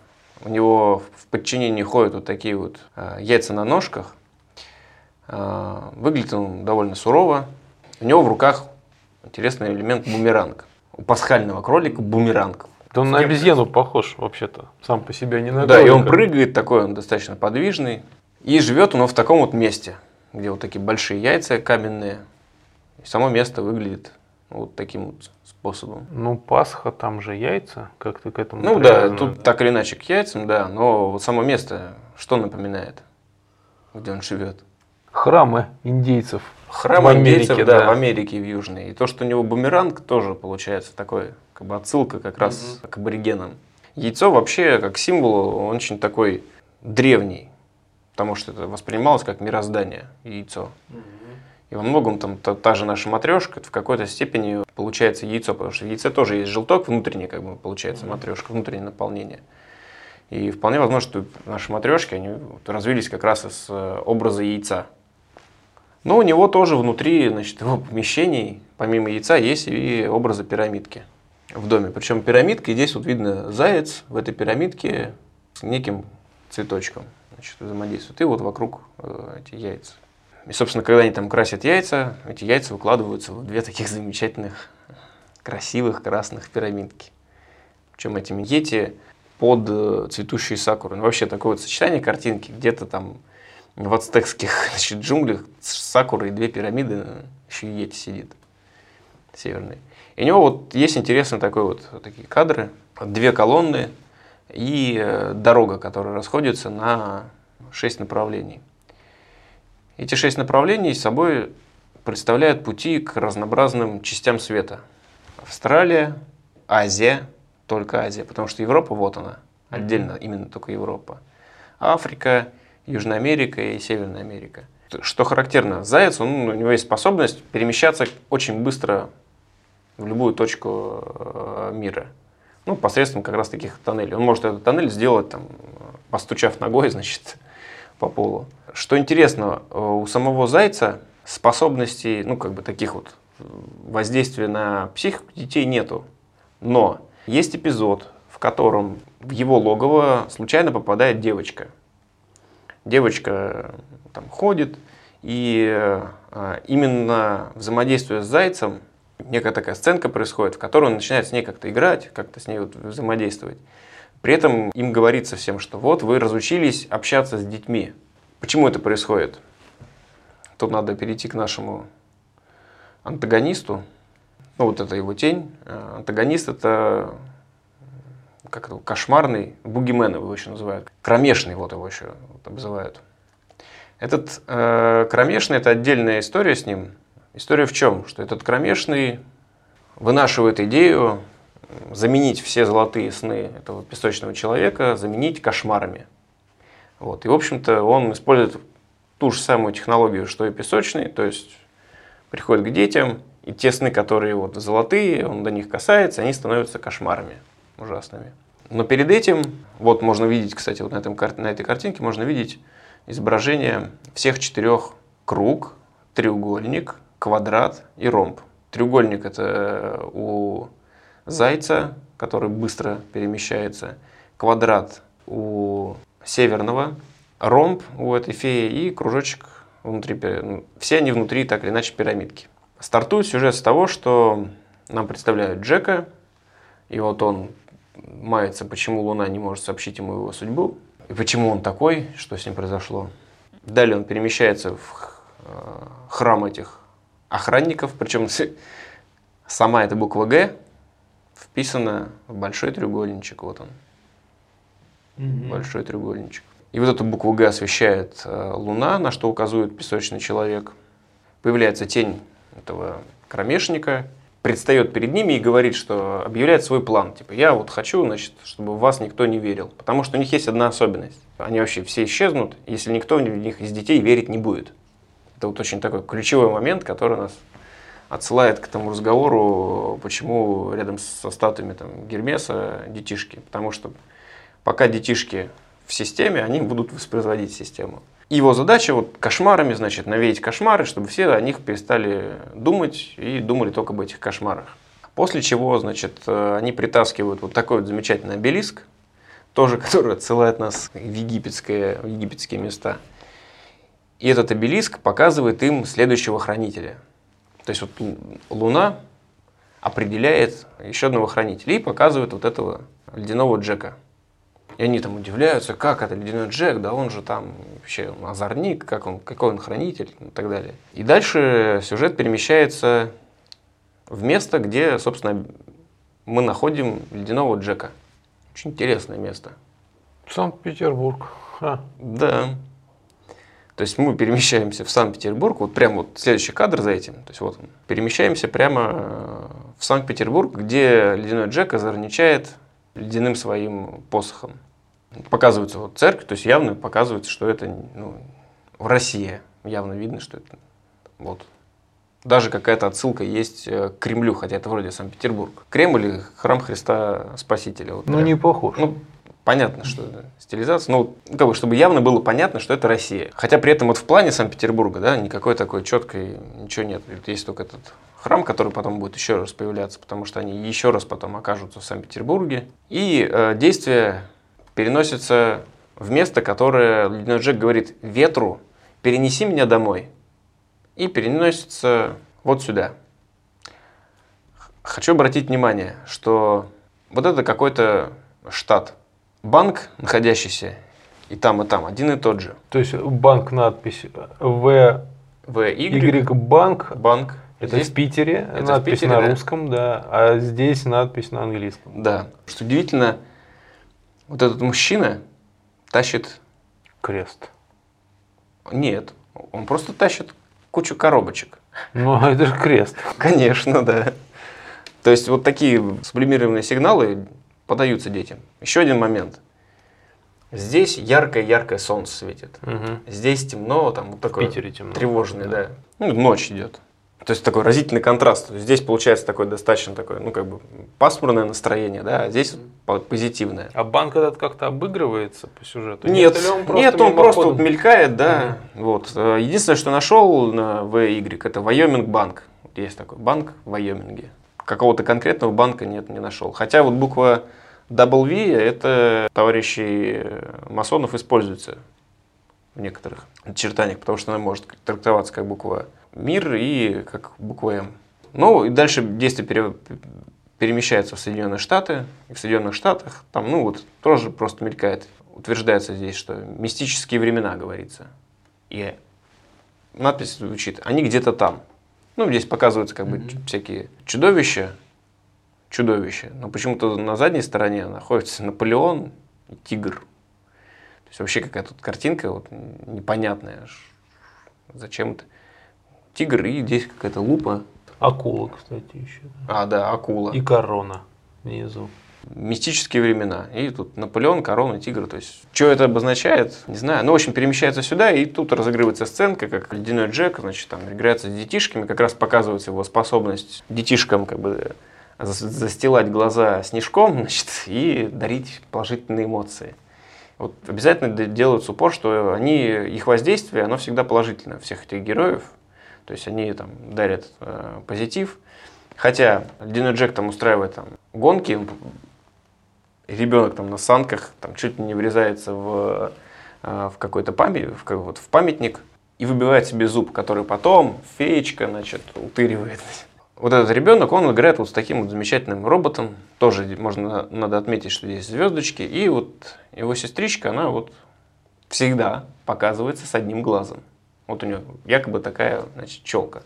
У него в подчинении ходят вот такие вот э, яйца на ножках. Э, выглядит он довольно сурово. У него в руках интересный элемент бумеранг. У пасхального кролика бумеранг. Да он на обезьяну похож вообще-то, сам по себе, не на Да, и он прыгает такой, он достаточно подвижный. И живет он в таком вот месте, где вот такие большие яйца каменные. И само место выглядит вот таким вот способом. Ну, Пасха, там же яйца, как ты к этому Ну да, тут так или иначе к яйцам, да, но вот само место, что напоминает, где он живет? Храмы индейцев. В Америке, индейцев, да, да. в Америке, в Южной. И то, что у него бумеранг, тоже получается такой, как бы отсылка как раз к аборигенам. Яйцо вообще, как символ, он очень такой древний, потому что это воспринималось как мироздание, яйцо. И во многом там та, та же наша матрешка, это в какой-то степени получается яйцо, потому что в яйце тоже есть желток внутренний, как бы получается матрешка, внутреннее наполнение. И вполне возможно, что наши матрешки, они развились как раз из э, образа яйца. Но у него тоже внутри, значит, его помещений, помимо яйца, есть и образы пирамидки в доме. Причем пирамидка, и здесь вот видно заяц в этой пирамидке с неким цветочком значит, взаимодействует. И вот вокруг э, эти яйца. И, собственно, когда они там красят яйца, эти яйца выкладываются в две таких замечательных, красивых красных пирамидки. Причем эти йети под э, цветущие сакуры. Ну, вообще такое вот сочетание картинки, где-то там в ацтекских [laughs] значит, джунглях с сакурой и две пирамиды, еще и йети сидит северный. И у него вот есть интересный такой вот такие кадры, две колонны и э, дорога, которая расходится на шесть направлений. Эти шесть направлений собой представляют пути к разнообразным частям света. Австралия, Азия, только Азия, потому что Европа вот она, отдельно именно только Европа. Африка, Южная Америка и Северная Америка. Что характерно, заяц, он, у него есть способность перемещаться очень быстро в любую точку э, мира. Ну, посредством как раз таких тоннелей. Он может этот тоннель сделать, там, постучав ногой, [laughs] значит, по полу. Что интересно, э, у самого зайца способностей, ну, как бы таких вот э, воздействия на психику детей нету. Но есть эпизод, в котором в его логово случайно попадает девочка. Девочка э, там ходит, и именно взаимодействуя с зайцем, некая такая сценка происходит, в которой он начинает с ней как-то играть, как-то с ней вот взаимодействовать. При этом им говорится всем, что вот вы разучились общаться с детьми. Почему это происходит? Тут надо перейти к нашему антагонисту. Ну, вот это его тень. Э, Антагонист это как это, кошмарный, бугимен его еще называют. Кромешный вот его еще вот обзывают. Этот э, кромешный это отдельная история с ним. История в чем? Что этот кромешный вынашивает идею заменить все золотые сны этого песочного человека, заменить кошмарами. Вот. И, в общем-то, он использует ту же самую технологию, что и песочный, то есть приходит к детям, и те сны, которые вот золотые, он до них касается, они становятся кошмарами ужасными. Но перед этим, вот можно видеть, кстати, вот на, этом, на этой картинке можно видеть изображение всех четырех круг, треугольник, квадрат и ромб. Треугольник это э, у зайца, который быстро перемещается, квадрат у северного, ромб у этой феи и кружочек внутри. ну, Все они внутри так или иначе пирамидки. Стартует сюжет с того, что нам представляют Джека, и вот он мается, почему Луна не может сообщить ему его судьбу, и почему он такой, что с ним произошло. Далее он перемещается в э, храм этих охранников, причем [laughs] сама эта буква Г вписана в большой треугольничек, вот он, большой треугольничек. И вот эту букву Г освещает э, Луна, на что указывает песочный человек. Появляется тень этого кромешника, предстает перед ними и говорит, что объявляет свой план. Типа, я вот хочу, значит, чтобы в вас никто не верил. Потому что у них есть одна особенность. Они вообще все исчезнут, если никто в них из детей верить не будет. Это вот очень такой ключевой момент, который нас отсылает к тому разговору, почему рядом со статуями там, Гермеса детишки. Потому что пока детишки в системе, они будут воспроизводить систему. Его задача вот кошмарами, значит, навеять кошмары, чтобы все о них перестали думать и думали только об этих кошмарах. После чего, значит, э, они притаскивают вот такой вот замечательный обелиск, тоже [laughs] который отсылает нас в, египетское, в египетские места. И этот обелиск показывает им следующего хранителя. То есть вот Лу- Луна определяет еще одного хранителя и показывает вот этого ледяного Джека. И они там удивляются, как это ледяной Джек, да он же там вообще он озорник, как он, какой он хранитель и так далее. И дальше сюжет перемещается в место, где, собственно, мы находим ледяного Джека. Очень интересное место. Санкт-Петербург. А, Да. То есть мы перемещаемся в Санкт-Петербург, вот прямо вот следующий кадр за этим, то есть вот он, перемещаемся прямо э, в Санкт-Петербург, где ледяной Джек озорничает ледяным своим посохом. Показывается вот церковь, то есть явно показывается, что это ну, в России. Явно видно, что это вот. Даже какая-то отсылка есть э, к Кремлю, хотя это вроде Санкт-Петербург. Кремль или храм Христа Спасителя. Вот Ну, прям. не похож. Ну, понятно, что это стилизация, но как бы, чтобы явно было понятно, что это Россия. Хотя при этом вот в плане Санкт-Петербурга, да, никакой такой четкой ничего нет. Есть только этот храм, который потом будет еще раз появляться, потому что они еще раз потом окажутся в Санкт-Петербурге. И э, действие переносится в место, которое Ледяной Джек говорит ветру, перенеси меня домой. И переносится вот сюда. Хочу обратить внимание, что вот это какой-то штат. Банк, находящийся и там, и там, один и тот же. То есть банк надпись В В, Y банк. банк. Это Здесь- в Питере, это в надпись Питере, на да. русском, да, а здесь надпись на английском. Да. Что удивительно, вот этот мужчина тащит... Крест. Нет, он просто тащит кучу коробочек. Ну, это же крест. Конечно, да. То есть вот такие сублимированные сигналы подаются детям. Еще один момент. Здесь яркое-яркое солнце светит. Мгм. Здесь темно, там вот такой Питере темно. тревожный, да. Ну, ночь идет. То есть такой разительный контраст. Здесь получается такое достаточно такое, ну, как бы пасмурное настроение, да, а здесь по- позитивное. А банк этот как-то обыгрывается по сюжету? Нет, или он нет, он просто вот мелькает, да. Вот. Э, Единственное, что нашел на VY, это Вайоминг банк. Вот Есть такой банк в Вайоминге. Какого-то конкретного банка нет, не нашел. Хотя вот буква W, это товарищи масонов используется в некоторых очертаниях, потому что она может трактоваться как буква МИР и как буква М. Ну и дальше действие пере- перемещается в Соединенные Штаты. И в Соединенных Штатах там, ну вот, тоже просто мелькает. Утверждается здесь, что мистические времена, говорится. И надпись звучит, они где-то там. Ну, здесь показываются как бы чу- всякие чудовища, чудовища. Но почему-то на задней стороне находится Наполеон и тигр. То есть вообще какая-то тут картинка вот непонятная. Зачем это? Тигр и здесь какая-то лупа. Акула, кстати, еще. А, да, акула. И корона внизу. Мистические времена. И тут Наполеон, корона, тигр. То есть, что это обозначает, не знаю. Ну, в общем, перемещается сюда, и тут разыгрывается сценка, как ледяной Джек, значит, там играется с детишками, как раз показывается его способность детишкам как бы застилать глаза снежком, [laughs] значит, и дарить положительные эмоции. Вот обязательно делают упор, что они, их воздействие, оно всегда положительное, всех этих героев. То есть они там дарят э, позитив. Хотя Ледяной Джек там устраивает там гонки, ребенок там на санках там чуть не врезается в, э, в какой-то память, в, вот, в памятник и выбивает себе зуб, который потом феечка, значит, утыривает. Вот этот ребенок, он играет вот с таким вот замечательным роботом. Тоже можно, надо отметить, что здесь звездочки. И вот его сестричка, она вот всегда показывается с одним глазом. Вот у нее якобы такая, значит, челка.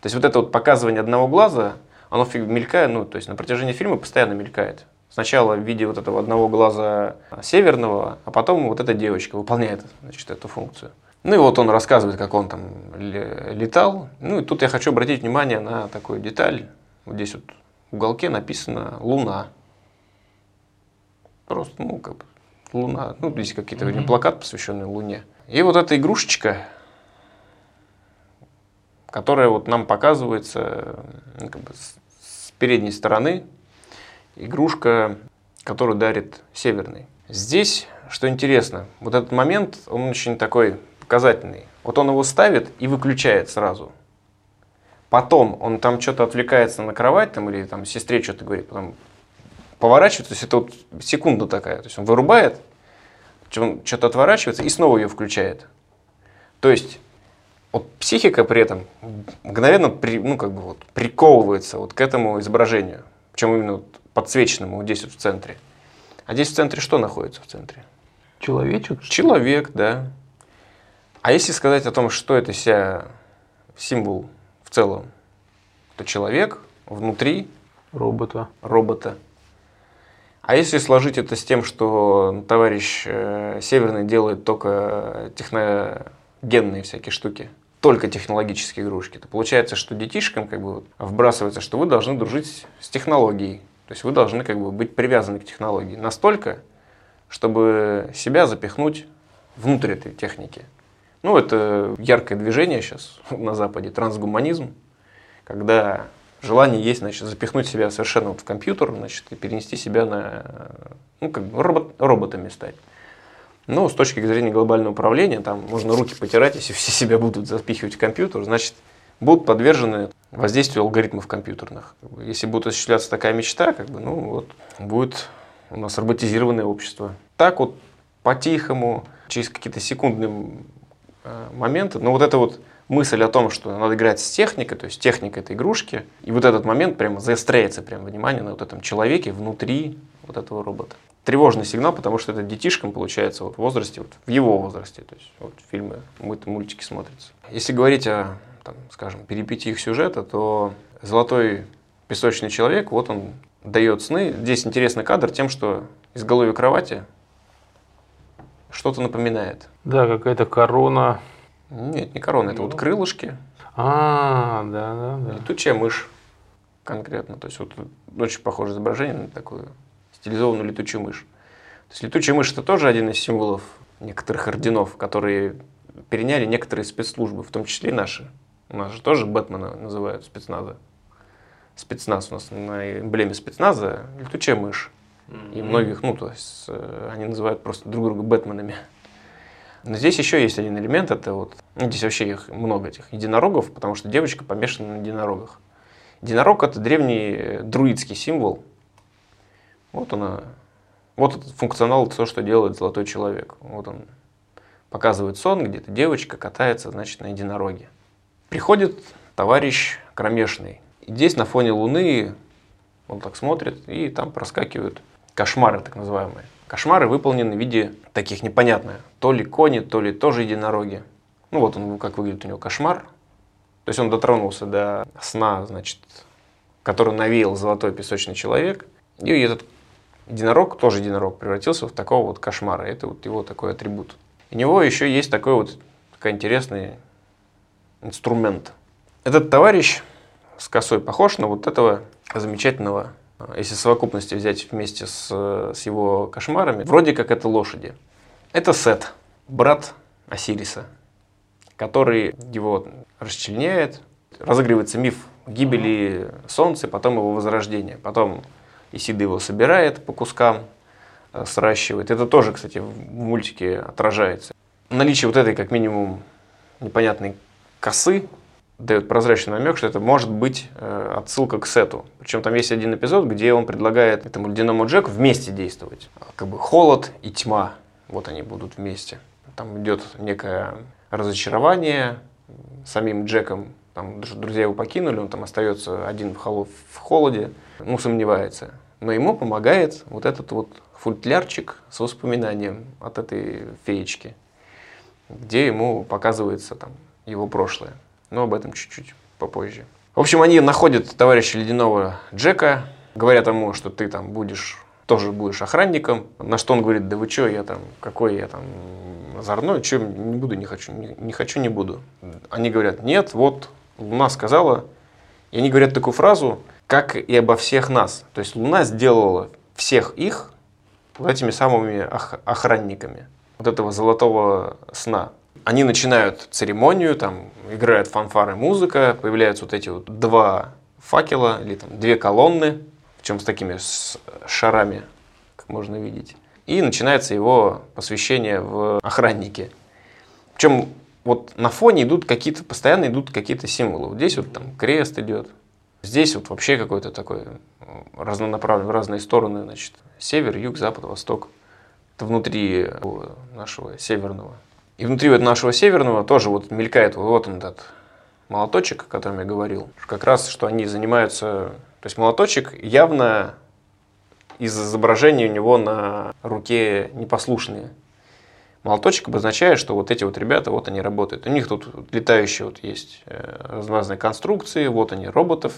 То есть вот это вот показывание одного глаза, оно мелькает, ну, то есть на протяжении фильма постоянно мелькает. Сначала в виде вот этого одного глаза северного, а потом вот эта девочка выполняет, значит, эту функцию. Ну и вот он рассказывает, как он там ле- летал. Ну и тут я хочу обратить внимание на такую деталь. Вот здесь вот в уголке написано «Луна». Просто, ну, как бы, Луна. Ну, здесь какие-то видимо, плакат, посвященный Луне. И вот эта игрушечка, которая вот нам показывается ну, как бы с передней стороны, игрушка, которую дарит Северный. Здесь, что интересно, вот этот момент, он очень такой показательный. Вот он его ставит и выключает сразу. Потом он там что-то отвлекается на кровать там, или там сестре что-то говорит, потом поворачивается, то есть это вот секунда такая. То есть он вырубает, что-то отворачивается и снова ее включает. То есть вот психика при этом мгновенно при, ну, как бы вот, приковывается вот к этому изображению. Причем именно вот подсвеченному вот здесь вот в центре. А здесь в центре что находится в центре? Человечек? Человек, да. А если сказать о том, что это себя символ в целом, то человек внутри Робота. робота. А если сложить это с тем, что товарищ э, Северный делает только техно, генные всякие штуки, только технологические игрушки, то получается, что детишкам как бы вбрасывается, что вы должны дружить с технологией. То есть вы должны как бы быть привязаны к технологии настолько, чтобы себя запихнуть внутрь этой техники. Ну, это яркое движение сейчас [laughs] на Западе, трансгуманизм, когда желание есть, значит, запихнуть себя совершенно вот в компьютер, значит, и перенести себя на, ну, как бы робот, роботами стать. Но с точки зрения глобального управления, там можно руки потирать, если все [laughs] себя будут запихивать в компьютер, значит, будут подвержены воздействию алгоритмов компьютерных. Если будет осуществляться такая мечта, как бы, ну вот, будет у нас роботизированное общество. Так вот, по-тихому, через какие-то секундные моменты, но вот эта вот мысль о том, что надо играть с техникой, то есть техника это игрушки, и вот этот момент прямо заостряется прям внимание на вот этом человеке внутри вот этого робота тревожный сигнал, потому что это детишкам получается вот в возрасте, вот в его возрасте, то есть вот фильмы, мультики смотрятся. Если говорить о, там, скажем, перипетиях сюжета, то «Золотой песочный человек», вот он дает сны. Здесь интересный кадр тем, что из головы кровати что-то напоминает. Да, какая-то корона. Нет, не корона, это вот ну. крылышки. А, да, да, да. Летучая мышь конкретно. То есть вот очень похожее изображение на такую стилизованную летучую мышь. То есть летучая мышь это тоже один из символов некоторых орденов, которые переняли некоторые спецслужбы, в том числе и наши. У нас же тоже Бэтмена называют спецназа. Спецназ у нас на эмблеме спецназа летучая мышь. И многих, ну, то есть э, они называют просто друг друга Бэтменами. Но здесь еще есть один элемент, это вот, ну, здесь вообще их много этих единорогов, потому что девочка помешана на единорогах. Единорог это древний э, друидский символ, вот она, вот этот функционал, то, что делает золотой человек. Вот он показывает сон, где-то девочка катается, значит, на единороге. Приходит товарищ кромешный. И здесь на фоне луны он так смотрит, и там проскакивают кошмары, так называемые. Кошмары выполнены в виде таких непонятных. То ли кони, то ли тоже единороги. Ну вот он, как выглядит у него кошмар. То есть он дотронулся до сна, значит, который навеял золотой песочный человек. И этот единорог, тоже единорог, превратился в такого вот кошмара. Это вот его такой атрибут. У него еще есть такой вот такой интересный инструмент. Этот товарищ с косой похож на вот этого замечательного, если совокупности взять вместе с, с его кошмарами, вроде как это лошади. Это Сет, брат Осириса, который его расчленяет, разыгрывается миф гибели Солнца, потом его возрождения. Потом Исида его собирает по кускам, э, сращивает. Это тоже, кстати, в мультике отражается. Наличие вот этой, как минимум, непонятной косы дает прозрачный намек, что это может быть э, отсылка к Сету. Причем там есть один эпизод, где он предлагает этому ледяному Джеку вместе действовать. Как бы холод и тьма, вот они будут вместе. Там идет некое разочарование самим Джеком. Там друзья его покинули, он там остается один в, холод, в холоде ну, сомневается. Но ему помогает вот этот вот футлярчик с воспоминанием от этой феечки, где ему показывается там его прошлое. Но об этом чуть-чуть попозже. В общем, они находят товарища ледяного Джека, говорят ему, что ты там будешь тоже будешь охранником. На что он говорит, да вы что, я там, какой я там озорной, что, не буду, не хочу, не, не хочу, не буду. Они говорят, нет, вот Луна сказала. И они говорят такую фразу, как и обо всех нас. То есть Луна сделала всех их вот этими самыми охранниками вот этого золотого сна. Они начинают церемонию, там играют фанфары, музыка, появляются вот эти вот два факела или там две колонны, причем с такими с шарами, как можно видеть. И начинается его посвящение в охранники. Причем вот на фоне идут какие-то, постоянно идут какие-то символы. Вот здесь вот там крест идет, Здесь вот вообще какой-то такой разнонаправленный, в разные стороны, значит, север, юг, запад, восток. Это внутри нашего северного. И внутри вот нашего северного тоже вот мелькает вот он этот молоточек, о котором я говорил. Как раз, что они занимаются... То есть молоточек явно из изображения у него на руке непослушные. Молоточек обозначает, что вот эти вот ребята, вот они работают. У них тут летающие вот есть э, разные конструкции, вот они роботов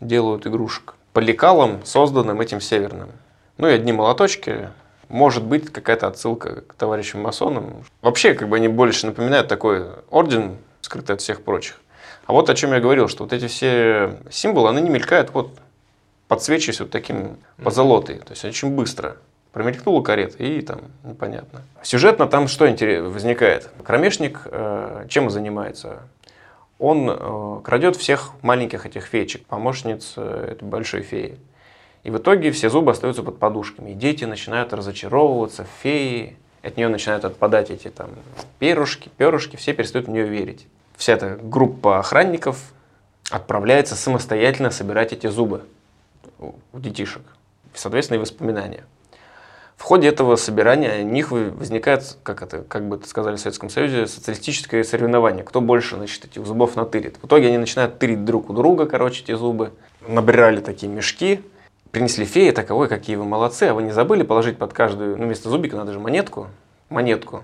делают игрушек. По лекалам, созданным этим северным. Ну и одни молоточки может быть какая-то отсылка к товарищам масонам. Вообще, как бы они больше напоминают такой орден, скрытый от всех прочих. А вот о чем я говорил, что вот эти все символы, они не мелькают вот подсвечиваясь вот таким позолотой, то есть очень быстро. Промелькнула карета и там непонятно. Сюжетно там что возникает? Кромешник э, чем занимается? Он э, крадет всех маленьких этих феечек, помощниц э, этой большой феи. И в итоге все зубы остаются под подушками. И дети начинают разочаровываться феи, от нее начинают отпадать эти там перышки, перышки, все перестают в нее верить. Вся эта группа охранников отправляется самостоятельно собирать эти зубы у детишек. Соответственно, и воспоминания. В ходе этого собирания у них возникает, как это, как бы это сказали в Советском Союзе, социалистическое соревнование. Кто больше, значит, этих зубов натырит. В итоге они начинают тырить друг у друга, короче, эти зубы. Набирали такие мешки, принесли феи, так, ой, какие вы молодцы, а вы не забыли положить под каждую, ну, вместо зубика надо же монетку, монетку.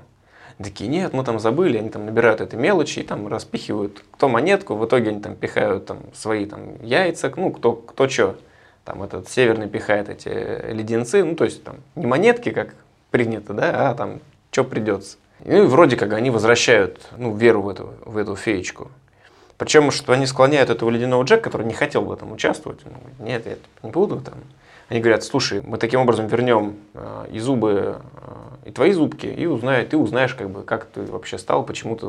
Такие, нет, мы там забыли, они там набирают этой мелочи и там распихивают кто монетку, в итоге они там пихают там свои там яйца, ну, кто, кто что там этот северный пихает эти леденцы, ну то есть там не монетки, как принято, да, а там что придется. И вроде как они возвращают ну, веру в эту, в эту феечку. Причем, что они склоняют этого ледяного Джека, который не хотел в этом участвовать. Он нет, я не буду там. Они говорят, слушай, мы таким образом вернем э, и зубы, э, и твои зубки, и узнай, ты узнаешь, как бы, как ты вообще стал, почему, ты,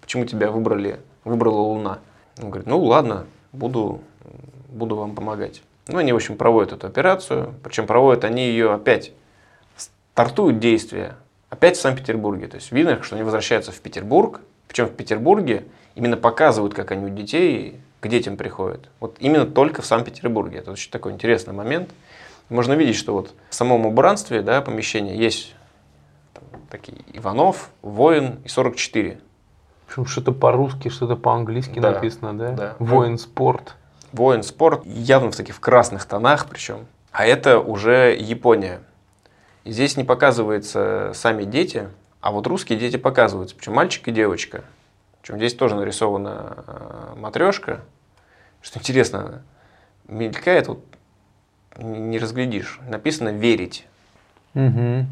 почему тебя выбрали, выбрала Луна. Он говорит, ну ладно, буду, буду вам помогать. Ну, они, в общем, проводят эту операцию, причем проводят они ее опять, стартуют действия опять в Санкт-Петербурге. То есть видно, что они возвращаются в Петербург, причем в Петербурге именно показывают, как они у детей, к детям приходят. Вот именно только в Санкт-Петербурге. Это очень такой интересный момент. Можно видеть, что вот в самом убранстве да, помещения есть там, такие Иванов, Воин и 44. Причем что-то по-русски, что-то по-английски да, написано, да? да. Воин спорт воин спорт, явно в таких красных тонах причем. А это уже Япония. И здесь не показываются сами дети, а вот русские дети показываются. Причем мальчик и девочка. Причем здесь тоже нарисована э, матрешка. Что интересно, мелькает, вот не разглядишь. Написано «верить». Угу.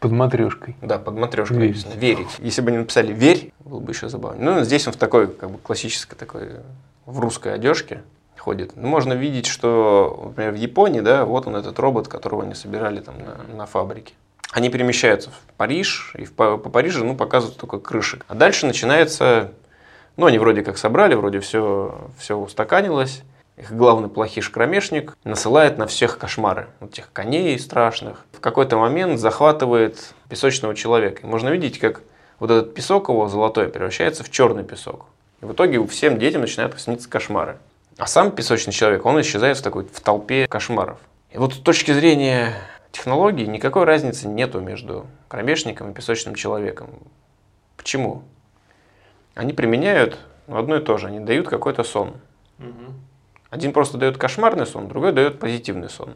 Под матрешкой. Да, под матрешкой верить. написано «верить». Если бы они написали «верь», было бы еще забавно. Ну, здесь он в такой, как бы, классической такой в русской одежке ходит. Ну, можно видеть, что, например, в Японии, да, вот он этот робот, которого они собирали там на, на фабрике. Они перемещаются в Париж, и в, по, Парижу, ну, показывают только крышек. А дальше начинается, ну, они вроде как собрали, вроде все, все устаканилось. Их главный плохиш кромешник насылает на всех кошмары. Вот тех коней страшных. В какой-то момент захватывает песочного человека. И можно видеть, как вот этот песок его золотой превращается в черный песок. И в итоге всем детям начинают сниться кошмары. А сам песочный человек, он исчезает в такой в толпе кошмаров. И вот с точки зрения технологий никакой разницы нету между кромешником и песочным человеком. Почему? Они применяют одно и то же, они дают какой-то сон. Угу. Один просто дает кошмарный сон, другой дает позитивный сон.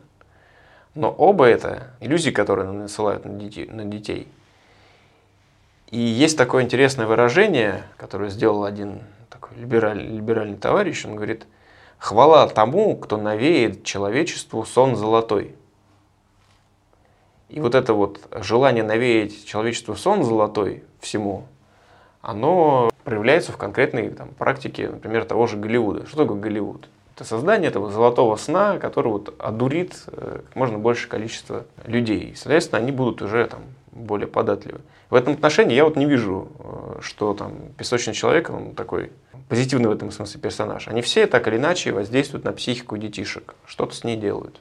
Но оба это иллюзии, которые насылают на детей. На детей. И есть такое интересное выражение, которое сделал один такой либеральный, либеральный товарищ, он говорит, хвала тому, кто навеет человечеству сон золотой. И вот это вот желание навеять человечеству сон золотой всему, оно проявляется в конкретной там, практике, например, того же Голливуда. Что такое Голливуд? Это создание этого золотого сна, который вот одурит э, как можно большее количество людей. И, соответственно, они будут уже там более податливы. В этом отношении я вот не вижу, э, что там песочный человек, он такой позитивный в этом смысле персонаж. Они все так или иначе воздействуют на психику детишек, что-то с ней делают.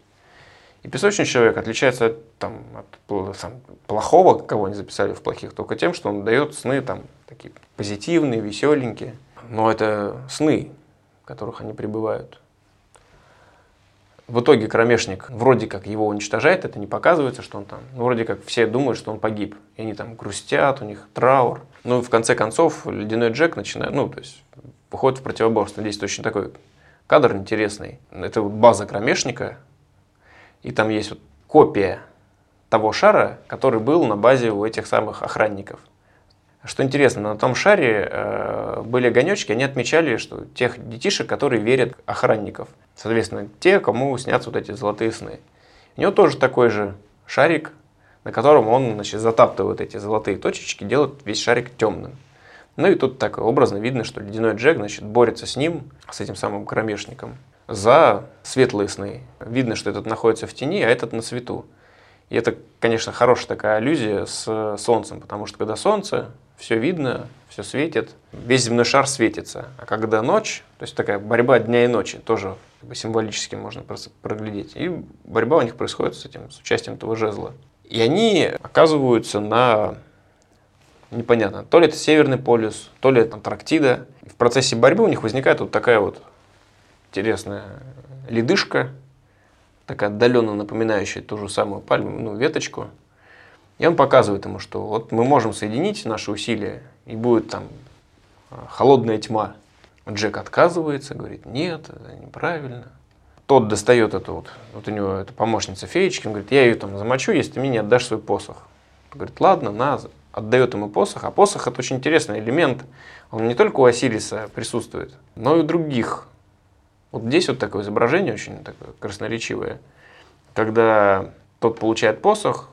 И песочный человек отличается от, там, от сам, плохого, кого они записали в плохих, только тем, что он дает сны там, такие позитивные, веселенькие. Но это сны, в которых они пребывают. В итоге кромешник вроде как его уничтожает, это не показывается, что он там, ну, вроде как все думают, что он погиб. И они там грустят, у них траур. Ну, в конце концов, ледяной Джек начинает, ну, то есть, выходит в противоборство. Здесь очень такой кадр интересный. Это вот база кромешника, и там есть вот копия того шара, который был на базе у этих самых охранников. Что интересно, на том шаре э, были огонечки, они отмечали, что тех детишек, которые верят охранников. Соответственно, те, кому снятся вот эти золотые сны. У него тоже такой же шарик, на котором он значит, затаптывает эти золотые точечки, делает весь шарик темным. Ну и тут так образно видно, что ледяной Джек значит, борется с ним, с этим самым кромешником, за светлые сны. Видно, что этот находится в тени, а этот на свету. И это, конечно, хорошая такая аллюзия с Солнцем, потому что когда Солнце, все видно, все светит, весь земной шар светится. А когда ночь, то есть такая борьба дня и ночи, тоже символически можно проглядеть. И борьба у них происходит с этим, с участием этого жезла. И они оказываются на непонятно, то ли это Северный полюс, то ли это Антарктида. В процессе борьбы у них возникает вот такая вот интересная ледышка, такая отдаленно напоминающая ту же самую пальму, ну, веточку. И он показывает ему, что вот мы можем соединить наши усилия, и будет там а, холодная тьма. Джек отказывается, говорит, нет, это неправильно. Тот достает эту вот, вот у него это помощница феечки, он говорит, я ее там замочу, если ты мне не отдашь свой посох. Он говорит, ладно, на, отдает ему посох, а посох это очень интересный элемент. Он не только у Осириса присутствует, но и у других. Вот здесь вот такое изображение очень такое красноречивое. Когда тот получает посох,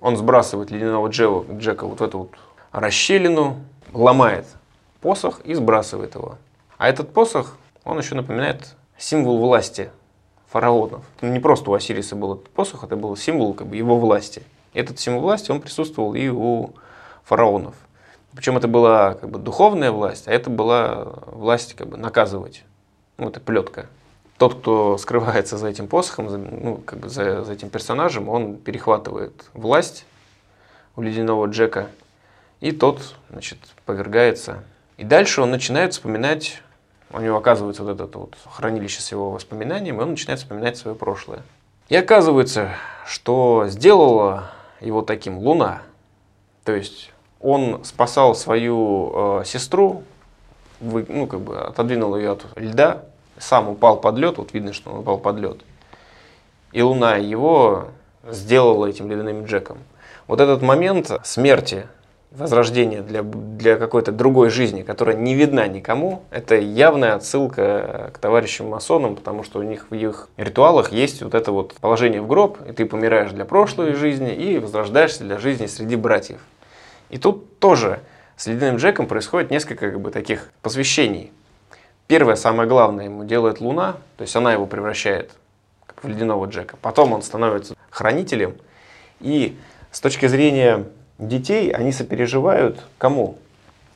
он сбрасывает ледяного Джека, Джека вот в эту вот расщелину, ломает посох и сбрасывает его. А этот посох, он еще напоминает символ власти фараонов. Не просто у Осириса был этот посох, это был символ как бы, его власти. Этот символ власти, он присутствовал и у фараонов. Причем это была как бы духовная власть, а это была власть как бы наказывать. Ну, это плетка. Тот, кто скрывается за этим посохом, за, ну, как бы за, за этим персонажем, он перехватывает власть у ледяного Джека, и тот, значит, повергается. И дальше он начинает вспоминать, у него оказывается вот это вот хранилище с его воспоминаниями, он начинает вспоминать свое прошлое. И оказывается, что сделала его таким Луна. То есть он спасал свою э, сестру, вы, ну, как бы отодвинул ее от льда, сам упал под лед, вот видно, что он упал под лед. И Луна его сделала этим ледяным Джеком. Вот этот момент смерти, возрождения для, для какой-то другой жизни, которая не видна никому, это явная отсылка к товарищам масонам, потому что у них в их ритуалах есть вот это вот положение в гроб, и ты помираешь для прошлой жизни и возрождаешься для жизни среди братьев. И тут тоже с Ледяным Джеком происходит несколько как бы, таких посвящений. Первое, самое главное, ему делает Луна, то есть она его превращает в Ледяного Джека. Потом он становится хранителем. И с точки зрения детей, они сопереживают кому?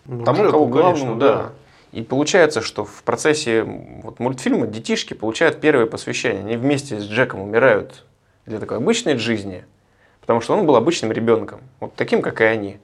Ну, Тому, Джеку, кого главному, конечно, да. И получается, что в процессе вот, мультфильма детишки получают первое посвящение. Они вместе с Джеком умирают для такой обычной жизни, потому что он был обычным ребенком, вот таким, как и они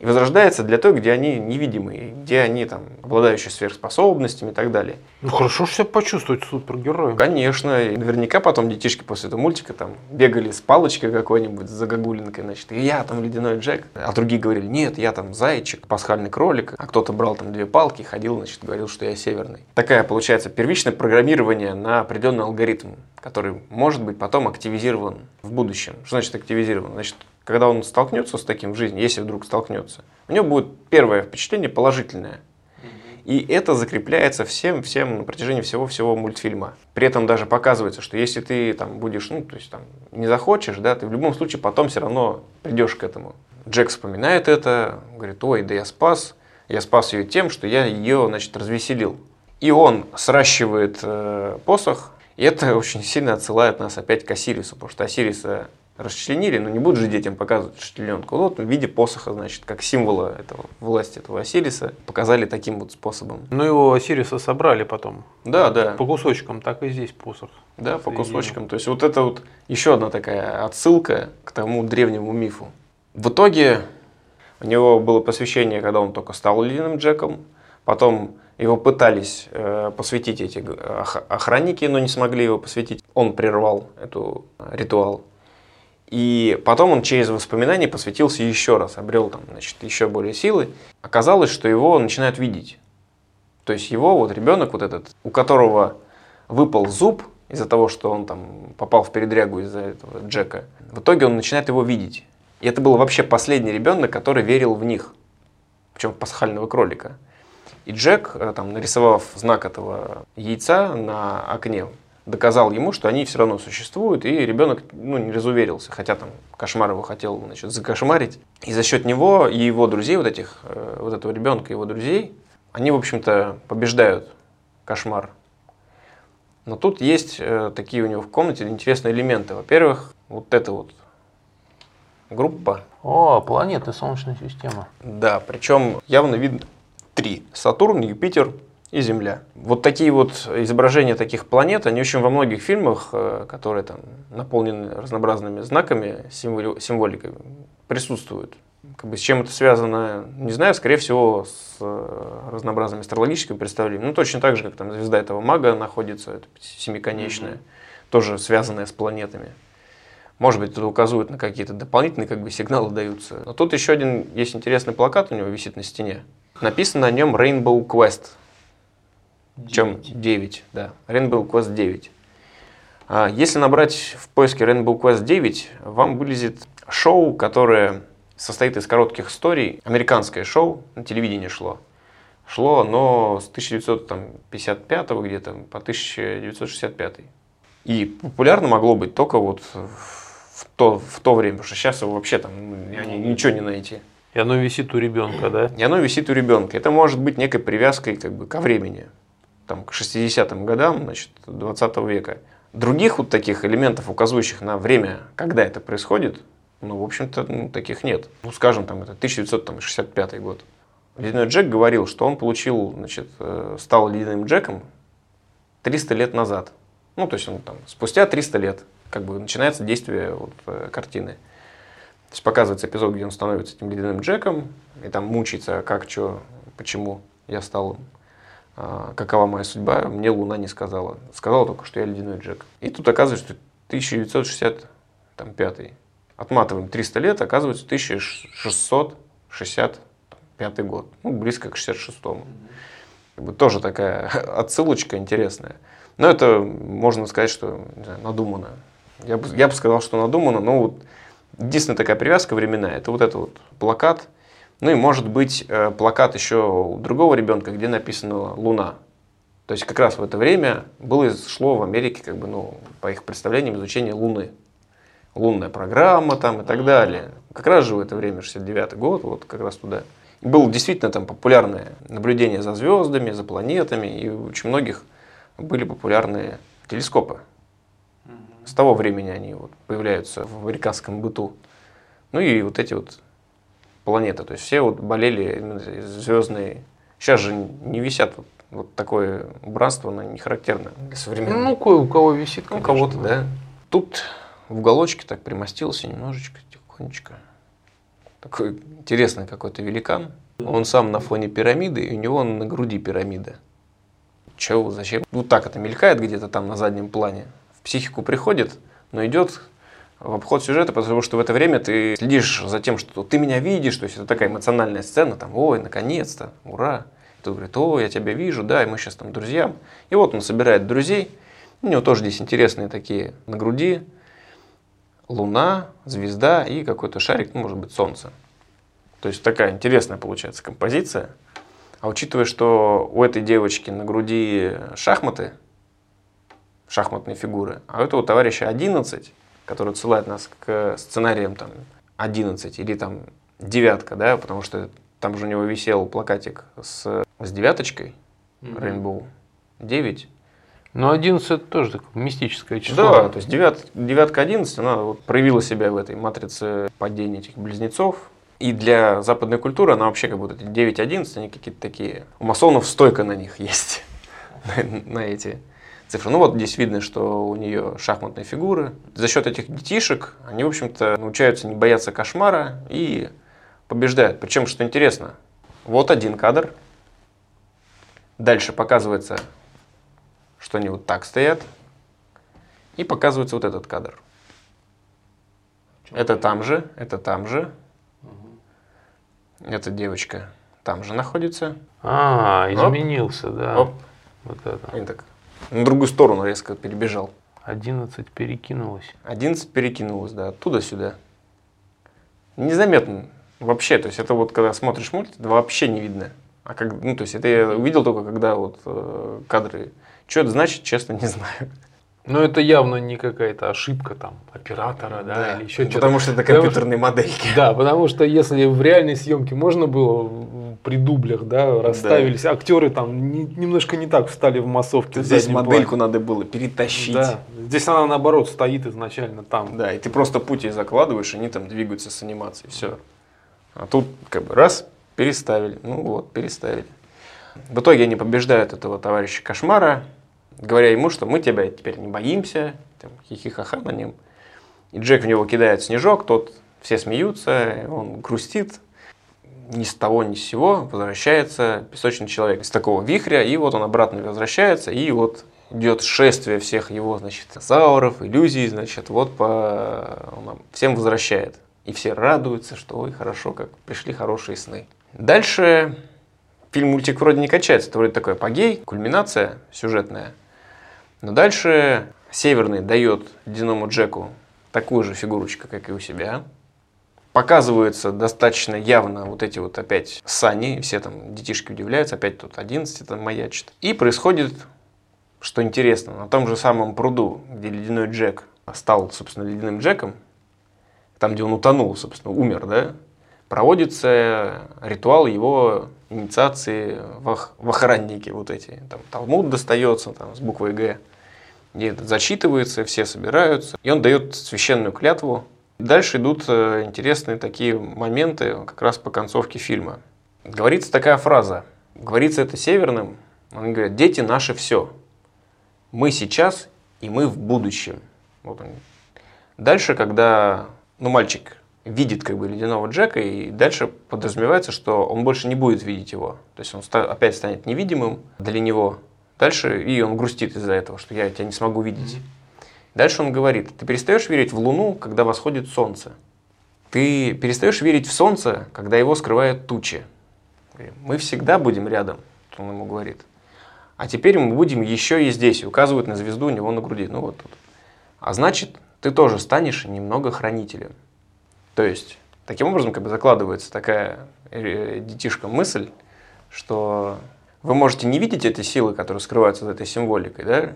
и возрождается для той, где они невидимые, где они там обладающие сверхспособностями и так далее. Ну хорошо себя почувствовать супергероем. Конечно, и наверняка потом детишки после этого мультика там бегали с палочкой какой-нибудь, с загогулинкой, значит, и я там ледяной Джек, а другие говорили, нет, я там зайчик, пасхальный кролик, а кто-то брал там две палки, ходил, значит, говорил, что я северный. Такая получается первичное программирование на определенный алгоритм, который может быть потом активизирован в будущем. Что значит активизирован? Значит, когда он столкнется с таким в жизни, если вдруг столкнется, у него будет первое впечатление положительное. И это закрепляется всем, всем на протяжении всего-всего мультфильма. При этом даже показывается, что если ты там будешь, ну, то есть там не захочешь, да, ты в любом случае потом все равно придешь к этому. Джек вспоминает это, говорит, ой, да я спас, я спас ее тем, что я ее, значит, развеселил. И он сращивает э, посох, и это [laughs] очень сильно отсылает нас опять к Осирису, потому что Осириса расчленили, но не будут же детям показывать расчлененку. Вот в виде посоха, значит, как символа этого власти этого Осириса, показали таким вот способом. Но Ну, его Осириса собрали потом. Да, да. По кусочкам, так и здесь посох. Да, по кусочкам. То есть вот это вот еще одна такая отсылка к тому древнему мифу. В итоге у него было посвящение, когда он только стал ледяным Джеком. Потом его пытались э, посвятить эти ох- охранники, но не смогли его посвятить. Он прервал эту э, ритуал. И потом он через воспоминания посвятился еще раз, обрел там, значит, еще более силы. Оказалось, что его начинают видеть. То есть его вот ребенок вот этот, у которого выпал зуб из-за того, что он там попал в передрягу из-за этого Джека, в итоге он начинает его видеть. И это был вообще последний ребенок, который верил в них, причем в пасхального кролика. И Джек, э, там, нарисовав знак этого яйца на окне, доказал ему, что они все равно существуют, и ребенок ну, не разуверился, хотя там кошмар его хотел значит, закошмарить. И за счет него и его друзей, вот этих, э, вот этого ребенка и его друзей, они, в общем-то, побеждают кошмар. Но тут есть э, такие у него в комнате интересные элементы. Во-первых, вот эта вот группа. О, планеты Солнечной системы. Да, причем явно видно три. Сатурн, Юпитер и Земля. Вот такие вот изображения таких планет, они очень во многих фильмах, э, которые там наполнены разнообразными знаками, символи, символикой, присутствуют. Как бы с чем это связано, не знаю, скорее всего, с э, разнообразными астрологическими представлениями. Ну, точно так же, как там звезда этого мага находится, это семиконечная, mm-hmm. тоже связанная с планетами. Может быть, это указывает на какие-то дополнительные как бы, сигналы даются. Но тут еще один есть интересный плакат у него висит на стене. Написано на нем Rainbow Quest. 9. Чем 9, да. Rainbow Quest 9. А, если набрать в поиске Rainbow Quest 9, вам вылезет шоу, которое состоит из коротких историй. Американское шоу, на телевидении шло. Шло оно с 1955 где-то по 1965. И популярно могло быть только вот в то, в то время, потому что сейчас его вообще там ничего не найти. И оно висит у ребенка, да? И оно висит у ребенка. Это может быть некой привязкой как бы, ко времени, там, к 60-м годам значит, 20 века. Других вот таких элементов, указывающих на время, когда это происходит, ну, в общем-то, ну, таких нет. Ну, скажем, там, это 1965 год. Ледяной Джек говорил, что он получил, значит, э, стал ледяным Джеком 300 лет назад. Ну, то есть он там спустя 300 лет как бы начинается действие вот, э, картины. То есть показывается эпизод, где он становится этим ледяным Джеком, и там мучается, как, что, почему я стал какова моя судьба, мне Луна не сказала. Сказала только, что я ледяной Джек. И тут оказывается, что 1965. Отматываем 300 лет, оказывается 1665 год. Ну, близко к 66-му. Как бы тоже такая [laughs] отсылочка интересная. Но это можно сказать, что знаю, надумано. Я бы, я бы сказал, что надумано, но вот единственная такая привязка временная, это вот этот вот плакат. Ну и может быть э, плакат еще у другого ребенка, где написано «Луна». То есть как раз в это время было шло в Америке, как бы, ну, по их представлениям, изучение Луны. Лунная программа там и так далее. Как раз же в это время, 69 год, вот как раз туда. И было действительно там популярное наблюдение за звездами, за планетами, и у очень многих были популярные телескопы. С того времени они вот появляются в американском быту. Ну и вот эти вот планеты. То есть все вот болели звездные. Сейчас же не висят вот, вот такое убранство, оно не характерно для современного. Ну, кое у кого висит, ну, у кого-то, да. Тут в уголочке так примостился немножечко, тихонечко. Такой интересный какой-то великан. Он сам на фоне пирамиды, и у него на груди пирамида. Чего, зачем? Вот так это мелькает где-то там на заднем плане. В психику приходит, но идет в обход сюжета, потому что в это время ты следишь за тем, что ты меня видишь, то есть это такая эмоциональная сцена, там, ой, наконец-то, ура. Тут говорит, о, я тебя вижу, да, и мы сейчас там друзьям. И вот он собирает друзей, у него тоже здесь интересные такие на груди, луна, звезда и какой-то шарик, ну, может быть, солнце. То есть такая интересная получается композиция. А учитывая, что у этой девочки на груди шахматы, шахматные фигуры, а у этого товарища 11, который отсылает нас к сценариям там 11 или там девятка, да, потому что там же у него висел плакатик с, с девяточкой, mm-hmm. Rainbow 9. Но 11 это тоже такое мистическое число. Да, то есть девят, девятка 11, она вот проявила себя в этой матрице падения этих близнецов, и для западной культуры она вообще как будто 9-11, они какие-то такие... У масонов стойка на них есть, [laughs] на эти цифры. Ну вот здесь видно, что у нее шахматные фигуры. За счет этих детишек они, в общем-то, научаются не бояться кошмара и побеждают. Причем, что интересно, вот один кадр. Дальше показывается, что они вот так стоят. И показывается вот этот кадр. Это там же, это там же. Эта девочка там же находится. А, изменился, Оп. да. Оп. Вот это. И так на другую сторону резко перебежал. 11 перекинулось. 11 перекинулось, да, оттуда сюда. Незаметно вообще, то есть это вот когда смотришь мульт, это вообще не видно. А как, ну, то есть это я увидел только, когда вот э, кадры. Что это значит, честно, не [laughs] знаю. Но это явно не какая-то ошибка там оператора, да, Да, или еще что-то. потому что это Потому компьютерные модельки. Да, потому что если в реальной съемке можно было при дублях, да, расставились, актеры там не- немножко не так встали в массовке. в Здесь модельку плане. надо было перетащить. Да, здесь она наоборот стоит изначально там. Да, и ты просто пути закладываешь, они там двигаются с анимацией, все. А тут как бы раз, переставили, ну вот, переставили. В итоге они побеждают этого товарища Кошмара, говоря ему, что мы тебя теперь не боимся, там, хихихаха на нем. И Джек в него кидает снежок, тот, все смеются, он грустит, ни с того ни с сего возвращается песочный человек из такого вихря, и вот он обратно возвращается, и вот идет шествие всех его, значит, зауров, иллюзий, значит, вот по... он всем возвращает. И все радуются, что ой, хорошо, как пришли хорошие сны. Дальше фильм-мультик вроде не качается, это вроде такой апогей, кульминация сюжетная. Но дальше Северный дает ледяному Джеку такую же фигурочку, как и у себя. Показываются достаточно явно вот эти вот опять сани, все там детишки удивляются, опять тут 11 там маячит. И происходит, что интересно, на том же самом пруду, где ледяной Джек стал, собственно, ледяным Джеком, там, где он утонул, собственно, умер, да, проводится ритуал его инициации в, в охранники вот эти. Там Талмуд достается там, с буквой Г, где зачитывается, все собираются, и он дает священную клятву. Дальше идут э, интересные такие моменты как раз по концовке фильма. Говорится такая фраза. Говорится это северным. Они говорят, дети наше все. Мы сейчас и мы в будущем. Вот он. Дальше, когда ну, мальчик видит как бы ледяного Джека, и дальше подразумевается, что он больше не будет видеть его. То есть он ста- опять станет невидимым для него. Дальше, и он грустит из-за этого, что я тебя не смогу видеть. Дальше он говорит, ты перестаешь верить в Луну, когда восходит солнце. Ты перестаешь верить в солнце, когда его скрывают тучи. Мы всегда будем рядом, он ему говорит. А теперь мы будем еще и здесь, указывают на звезду у него на груди, ну вот тут. А значит, ты тоже станешь немного хранителем. То есть, таким образом как бы закладывается такая э, детишка мысль, что вы можете не видеть эти силы, которые скрываются за этой символикой, да?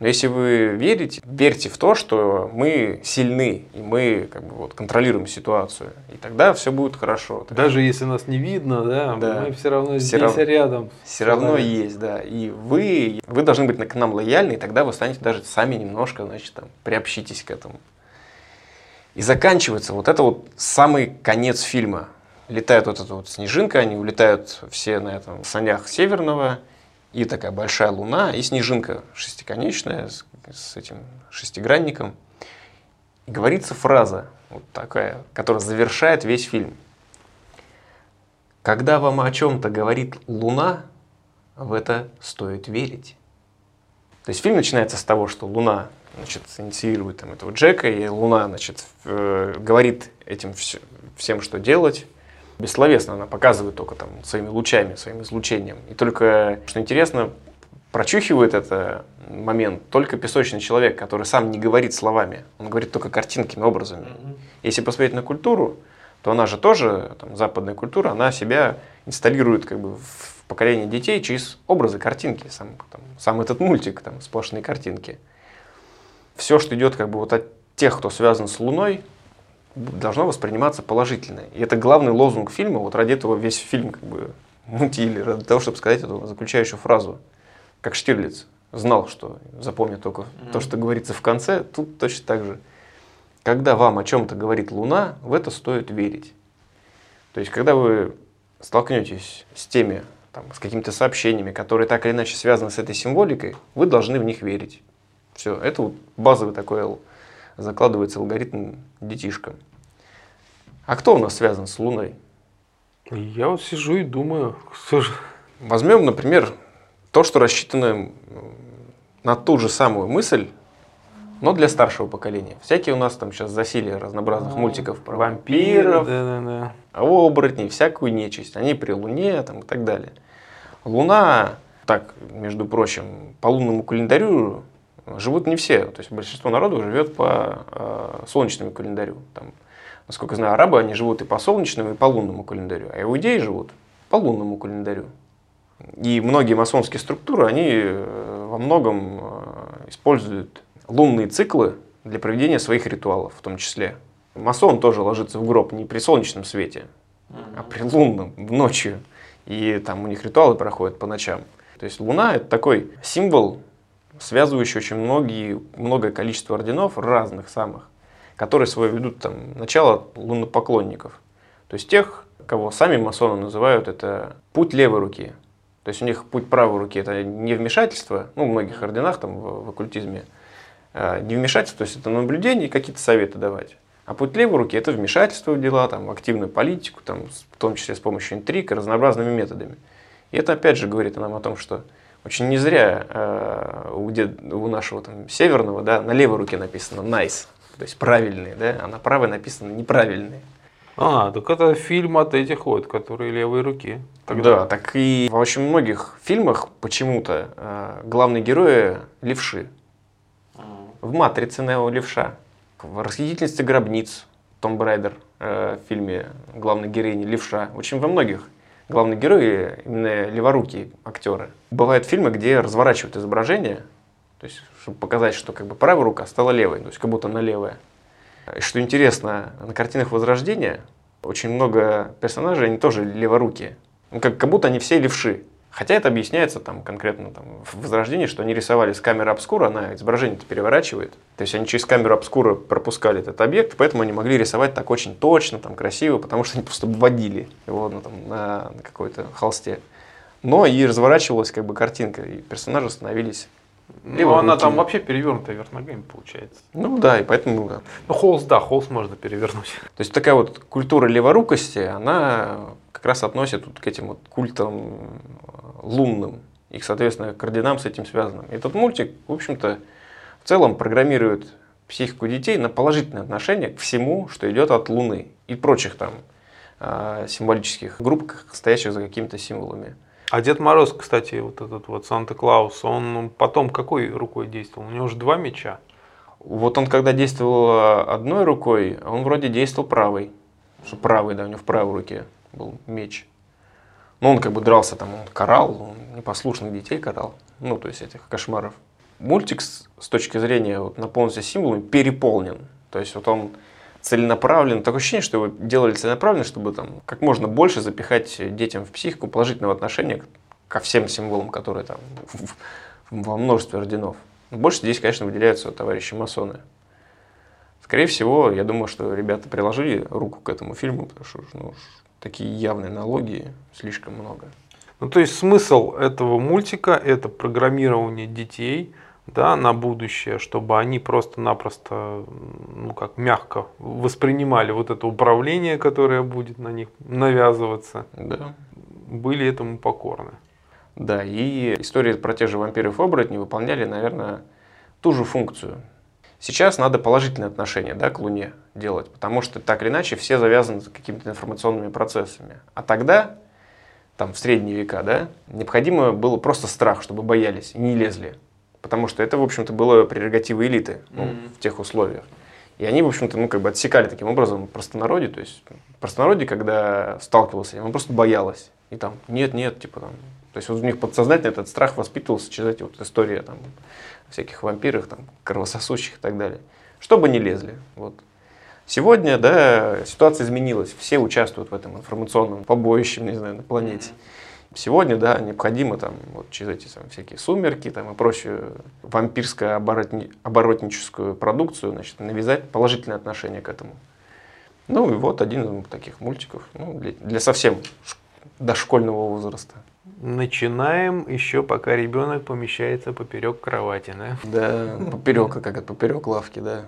Но если вы верите, верьте в то, что мы сильны, и мы как бы, вот, контролируем ситуацию, и тогда все будет хорошо. Даже если нас не видно, да, Да. мы все равно Всё здесь равно- рядом. Все равно Да. есть, да. И вы, вы должны быть к нам лояльны, и тогда вы станете даже сами немножко, значит, там, приобщитесь к этому. И заканчивается вот это вот самый конец фильма. Летает вот эта вот снежинка, они улетают все на этом санях северного, и такая большая луна, и снежинка шестиконечная с, с этим шестигранником. И говорится фраза вот такая, которая завершает весь фильм. Когда вам о чем-то говорит Луна, в это стоит верить. То есть фильм начинается с того, что Луна значит, инициирует там, этого Джека, и Луна значит, э, говорит этим вс- всем, что делать. Бессловесно она показывает только там, своими лучами, своим излучением. И только, что интересно, прочухивает это момент только песочный человек, который сам не говорит словами. Он говорит только картинками, образами. Если посмотреть на культуру, то она же тоже, там, западная культура, она себя инсталирует как бы в поколение детей через образы, картинки. Сам, там, сам этот мультик, там, сплошные картинки. Все, что идет как бы вот от тех, кто связан с Луной, должно восприниматься положительно. И это главный лозунг фильма. Вот ради этого весь фильм как бы мутили, ради того, чтобы сказать эту заключающую фразу. Как Штирлиц знал, что запомнит только то, что говорится в конце, тут точно так же. Когда вам о чем-то говорит Луна, в это стоит верить. То есть, когда вы столкнетесь с теми, там, с какими-то сообщениями, которые так или иначе связаны с этой символикой, вы должны в них верить. Все, это вот базовый такой закладывается алгоритм детишкам. А кто у нас связан с Луной? Я вот сижу и думаю. Возьмем, например, то, что рассчитано на ту же самую мысль, но для старшего поколения. Всякие у нас там сейчас засилие разнообразных мультиков про вампиров, Да, да, да. оборотней, всякую нечисть. Они при Луне там, и так далее. Луна, так, между прочим, по лунному календарю живут не все. То есть большинство народу живет по э, солнечному календарю. Там, насколько я знаю, арабы, они живут и по солнечному, и по лунному календарю. А иудеи живут по лунному календарю. И многие масонские структуры, они э, во многом э, используют лунные циклы для проведения своих ритуалов в том числе. Масон тоже ложится в гроб не при солнечном свете, а при лунном, в ночью. И там у них ритуалы проходят по ночам. То есть луна это такой символ, связывающий очень многие, многое количество орденов разных самых, которые свое ведут там начало луннопоклонников. То есть тех, кого сами масоны называют, это путь левой руки. То есть у них путь правой руки это не вмешательство, ну, в многих орденах там в, в оккультизме, а, не вмешательство, то есть это наблюдение и какие-то советы давать. А путь левой руки это вмешательство в дела, там, активную политику, там, в том числе с помощью интриг и разнообразными методами. И это опять же говорит нам о том, что очень не зря э, у, дед, у нашего там, северного да, на левой руке написано nice, то есть правильные, да, а на правой написано неправильные. А, так это фильм от этих вот, которые левой руки. Тогда. Да, так и в очень многих фильмах почему-то э, главные герои левши. В «Матрице» Нео левша. В «Расхитительнице гробниц» Том Брайдер э, в фильме главной героини левша. Очень во многих главные герои именно леворукие актеры. Бывают фильмы, где разворачивают изображение, то есть, чтобы показать, что как бы правая рука стала левой, то есть как будто она левая. И что интересно, на картинах Возрождения очень много персонажей, они тоже леворукие. Ну, как, как будто они все левши. Хотя это объясняется там, конкретно там, в Возрождении, что они рисовали с камеры обскура, она изображение-то переворачивает. То есть они через камеру обскура пропускали этот объект, поэтому они могли рисовать так очень точно, там, красиво, потому что они просто вводили его ну, там, на, на какой-то холсте. Но и разворачивалась как бы картинка, и персонажи становились ну, она там вообще перевернутая вверх ногами получается. Ну да, и поэтому... Да. Ну, холст, да, холст можно перевернуть. То есть такая вот культура леворукости, она как раз относит вот к этим вот культам лунным, и, соответственно, к орденам с этим связанным. Этот мультик, в общем-то, в целом программирует психику детей на положительное отношение к всему, что идет от Луны и прочих там э, символических групп, стоящих за какими-то символами. А Дед Мороз, кстати, вот этот вот Санта-Клаус, он потом какой рукой действовал? У него же два меча. Вот он когда действовал одной рукой, он вроде действовал правой. Правый, да, у него в правой руке был меч. Но он как бы дрался там, он карал, он непослушных детей карал. Ну, то есть этих кошмаров. Мультик с, с точки зрения вот, наполненности символами переполнен. То есть вот он целенаправленно, такое ощущение, что его делали целенаправленно, чтобы там как можно больше запихать детям в психику положительного отношения ко всем символам, которые там во множестве орденов. Больше здесь, конечно, выделяются товарищи масоны. Скорее всего, я думаю, что ребята приложили руку к этому фильму, потому что ну, такие явные аналогии слишком много. Ну, то есть смысл этого мультика – это программирование детей – да, на будущее, чтобы они просто-напросто, ну как мягко воспринимали вот это управление, которое будет на них навязываться, да. были этому покорны. Да, и истории про тех же вампиров и оборотней выполняли, наверное, ту же функцию. Сейчас надо положительное отношение да, к Луне делать, потому что так или иначе все завязаны с какими-то информационными процессами. А тогда, там в средние века, да, необходимо было просто страх, чтобы боялись и не лезли. Потому что это, в общем-то, было прерогативой элиты ну, mm-hmm. в тех условиях. И они, в общем-то, ну, как бы отсекали таким образом простонародье. То есть простонародье, когда сталкивался, он просто боялась. И там, нет, нет, типа там. То есть вот у них подсознательно этот страх воспитывался через эти вот истории там, всяких вампиров, там, кровососущих и так далее. Чтобы не лезли. Вот. Сегодня, да, ситуация изменилась. Все участвуют в этом информационном побоище, не знаю, на планете. Сегодня, да, необходимо там вот через эти там, всякие сумерки там, и прочую вампирскую оборотни, оборотническую продукцию, значит, навязать положительное отношение к этому. Ну и вот один из таких мультиков ну, для, для совсем дошкольного возраста. Начинаем еще пока ребенок помещается поперек кровати, да? Да, поперек, как это, поперек лавки, да.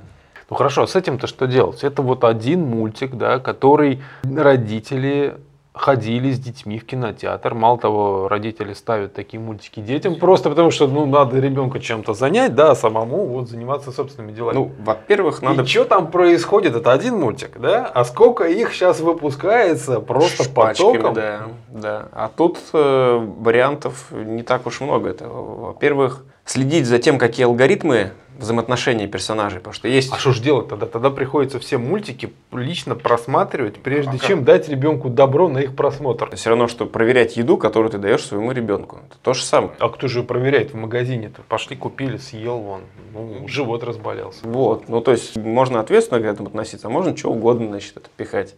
Ну хорошо, с этим-то что делать? Это вот один мультик, да, который родители ходили с детьми в кинотеатр. Мало того, родители ставят такие мультики детям просто потому, что ну, надо ребенка чем-то занять, да, а самому вот заниматься собственными делами. Ну, во-первых, надо... И что там происходит? Это один мультик, да? А сколько их сейчас выпускается просто Шпачками, потоком? Да, да. А тут э, вариантов не так уж много. Это, во-первых, следить за тем, какие алгоритмы взаимоотношения персонажей, потому что есть... А что ж делать тогда? Тогда приходится все мультики лично просматривать, прежде А как? чем дать ребенку добро на их просмотр. Все равно, что проверять еду, которую ты даешь своему ребенку. Это то же самое. А кто же проверяет в магазине-то? Пошли, купили, съел вон. Ну, живот разболелся. Вот, ну то есть можно ответственно к этому относиться, а можно что угодно, значит, это пихать.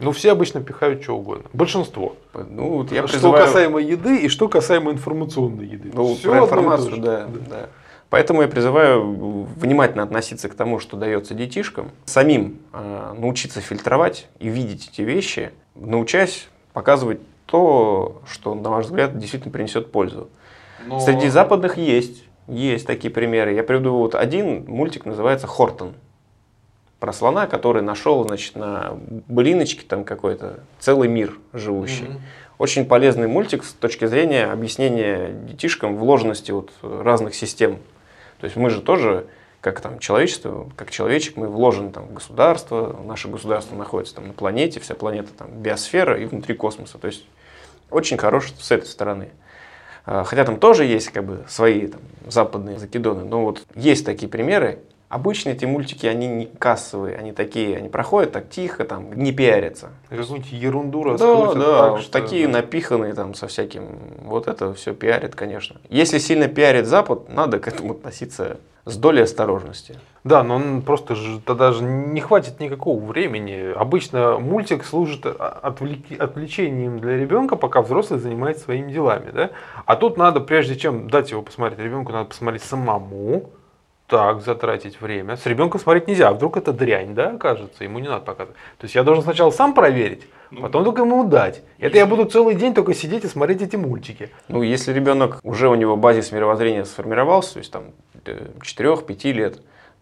Ну, все обычно пихают что угодно. Большинство. Ну, вот я что призываю... касаемо еды и что касаемо информационной еды. Ну, Всё про информацию, же. да, да. Поэтому я призываю внимательно относиться к тому, что дается детишкам, самим э, научиться фильтровать и видеть эти вещи, научаясь показывать то, что, на ваш взгляд, действительно принесет пользу. Но- Среди западных есть, есть такие примеры. Я приведу вот один мультик, называется «Хортон». Про слона, который нашел, значит, на блиночке там какой-то целый мир живущий. Мгм. Очень полезный мультик с точки зрения объяснения детишкам вложенности вот разных систем. То есть мы же тоже, как там человечество, как человечек, мы вложены там в государство, наше государство находится там на планете, вся планета там биосфера и внутри космоса. То есть очень хорош с этой стороны. А, Хотя там тоже есть как бы свои там, западные закидоны, но вот есть такие примеры. Обычно эти мультики, они не кассовые, они такие, они проходят так тихо, там, не пиарятся. Какую-нибудь ерунду Да, раскрутят да, так, вот что- такие напиханные там со всяким, вот это все пиарит, конечно. Если сильно пиарит Запад, надо к этому относиться с долей осторожности. Да, но он просто же тогда же не хватит никакого времени. Обычно мультик служит а, отвлек- отвлечением для ребенка, пока взрослый занимается своими делами, да? А тут надо, прежде чем дать его посмотреть ребенку, надо посмотреть самому, так, затратить время. С ребенком смотреть нельзя, а вдруг это дрянь, да, окажется, ему не надо показывать. То есть я должен сначала сам проверить, потом только ему дать. Это я буду целый день только сидеть и смотреть эти мультики. Ну, если ребенок уже у него базис мировоззрения сформировался, то есть там 4-5 лет,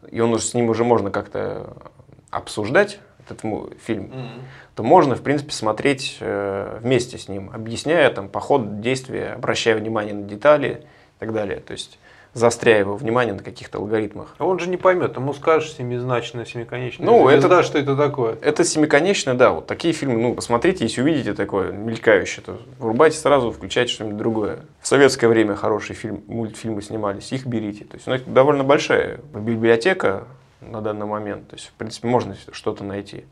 и он уже с ним уже можно как-то обсуждать этот фильм, то можно, в принципе, смотреть э, вместе с ним, объясняя там по ходу действия, обращая внимание на детали и так далее. То есть заостряя его внимание на каких-то алгоритмах. А он же не поймет, ему скажешь семизначное, семиконечное. Ну, это- да, что это такое. Это семиконечно, да, вот такие фильмы, ну, посмотрите, если увидите такое мелькающее, то врубайте сразу, включайте что-нибудь другое. В советское время хорошие фильм, мультфильмы снимались, их берите. То есть, ну, это довольно большая библиотека на данный момент, то есть, в принципе, можно что-то найти.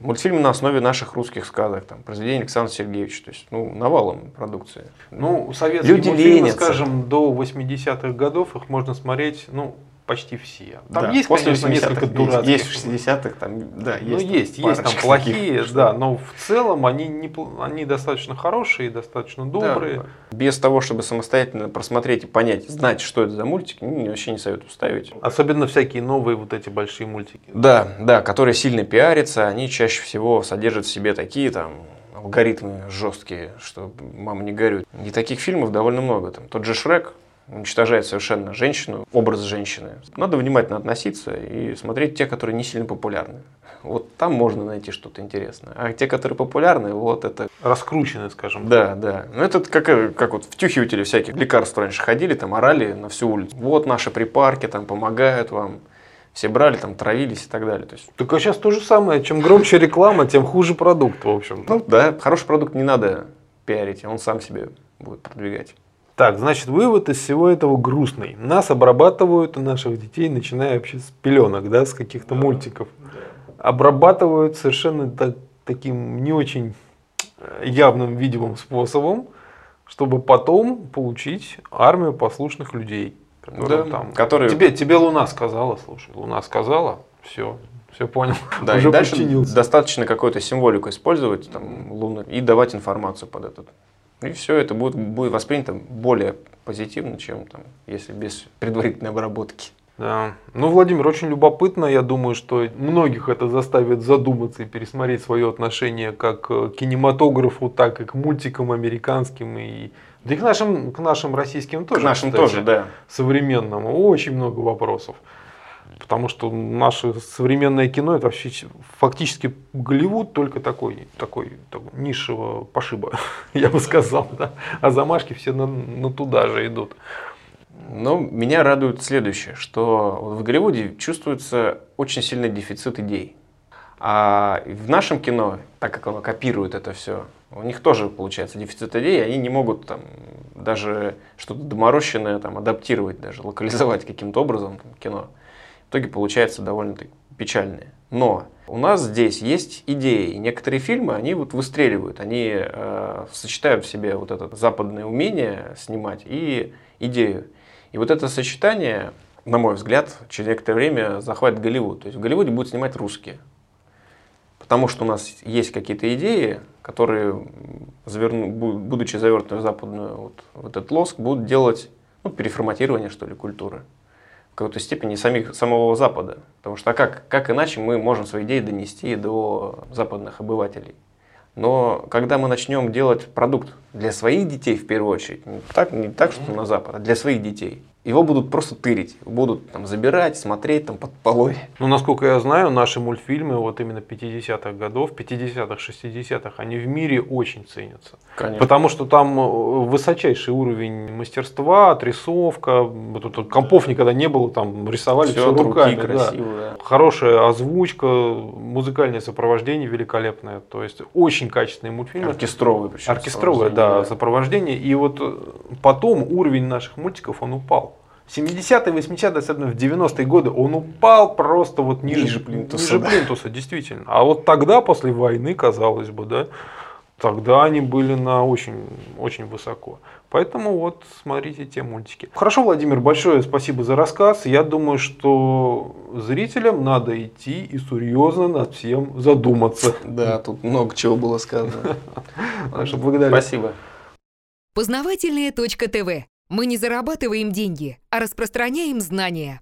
Мультфильмы на основе наших русских сказок, там, произведения Александра Сергеевича, то есть, ну, навалом продукции. Ну, советские Люди мультфильмы, ленятся. скажем, до 80-х годов их можно смотреть, ну, почти все. Там Да, есть, после конечно, 80-х несколько есть- дурацких. Есть в 60-х, там, да, Ну, есть. есть, есть там плохие, таких, да, но в целом они, не, они достаточно хорошие, достаточно добрые. Да. Без того, чтобы самостоятельно просмотреть и понять, знать, что это за мультик, ну, вообще не советую ставить. Особенно всякие новые вот эти большие мультики. Да, да, которые сильно пиарятся, они чаще всего содержат в себе такие там алгоритмы жесткие, что мама не горюй. И таких фильмов довольно много. Там тот же Шрек уничтожает совершенно женщину, образ женщины. Надо внимательно относиться и смотреть те, которые не сильно популярны. Вот там можно найти что-то интересное. А те, которые популярны, вот это Раскручены, скажем. да, да. Ну, это как, как вот втюхиватели всяких лекарств раньше ходили, там орали на всю улицу. Вот наши припарки там помогают вам. Все брали, там травились и так далее. То есть, Так а сейчас то же самое. Чем громче реклама, тем хуже продукт, в общем. ну да, хороший продукт не надо пиарить, он сам себе будет продвигать. Так, значит, вывод из всего этого грустный. Нас обрабатывают, наших детей, начиная вообще с пеленок, да, с каких-то мультиков. Обрабатывают совершенно так- таким не очень э, явным, видимым способом, чтобы потом получить армию послушных людей. которым Да, которые- Тебе, тебе Луна сказала, слушай, Луна сказала, все, все понял, Да, [laughs] уже и дальше подчинился. достаточно какую-то символику использовать, там, луны, и давать информацию под этот. И все это будет, будет воспринято более позитивно, чем там, если без предварительной обработки. Да. Ну, Владимир, очень любопытно. Я думаю, что многих это заставит задуматься и пересмотреть свое отношение как к кинематографу, так и к мультикам американским и да и к нашим, к нашим российским тоже. К нашим кстати, тоже, да. Современным. Очень много вопросов. Потому что наше современное кино это вообще фактически Голливуд только такой, такой, такой низшего пошиба, [laughs] я бы сказал. Да? А замашки все на, на туда же идут. Но меня радует следующее, что в Голливуде чувствуется очень сильный дефицит идей. А в нашем кино, так как оно копирует это все, у них тоже получается дефицит идей, они не могут там даже что-то доморощенное там адаптировать, даже локализовать каким-то образом там, кино. Итоге получается довольно-таки печальное. Но у нас здесь есть идеи. И некоторые фильмы, они вот выстреливают, они э, сочетают в себе вот это западное умение снимать и идею. И вот это сочетание, на мой взгляд, через некоторое время захватит Голливуд. То есть в Голливуде будут снимать русские. Потому что у нас есть какие-то идеи, которые, заверну, будучи завернуты в западную вот, вот этот лоск, будут делать ну, переформатирование, что ли, культуры какой-то степени самих, самого Запада. Потому что а как, как иначе мы можем свои идеи донести до западных обывателей? Но когда мы начнем делать продукт для своих детей в первую очередь, не так, не так что на Запад, а для своих детей, его будут просто тырить, будут там забирать, смотреть там под полой. Ну, насколько я знаю, наши мультфильмы вот именно 50-х годов, 50-х, 60-х, они в мире очень ценятся. Конечно. Потому что там э, высочайший уровень мастерства, отрисовка, тут компов никогда не было, там рисовали все, все руками. Руки, красиво, да. Да. Хорошая озвучка, музыкальное сопровождение великолепное, то есть очень качественные мультфильмы. Оркестровые причем. Оркестровое, да, да, сопровождение. И вот э, потом уровень наших мультиков, он упал. 70-е, 80-е, особенно в 90-е годы, он упал просто вот ниже, ниже плинтуса. Ниже да. плинтуса, действительно. А вот тогда, после войны, казалось бы, да, тогда они были на очень, очень высоко. Поэтому вот смотрите те мультики. Хорошо, Владимир, большое спасибо за рассказ. Я думаю, что зрителям надо идти и серьезно над всем задуматься. Да, тут много чего было сказано. [laughs] Спасибо. Познавательная точка ТВ мы не зарабатываем деньги, а распространяем знания.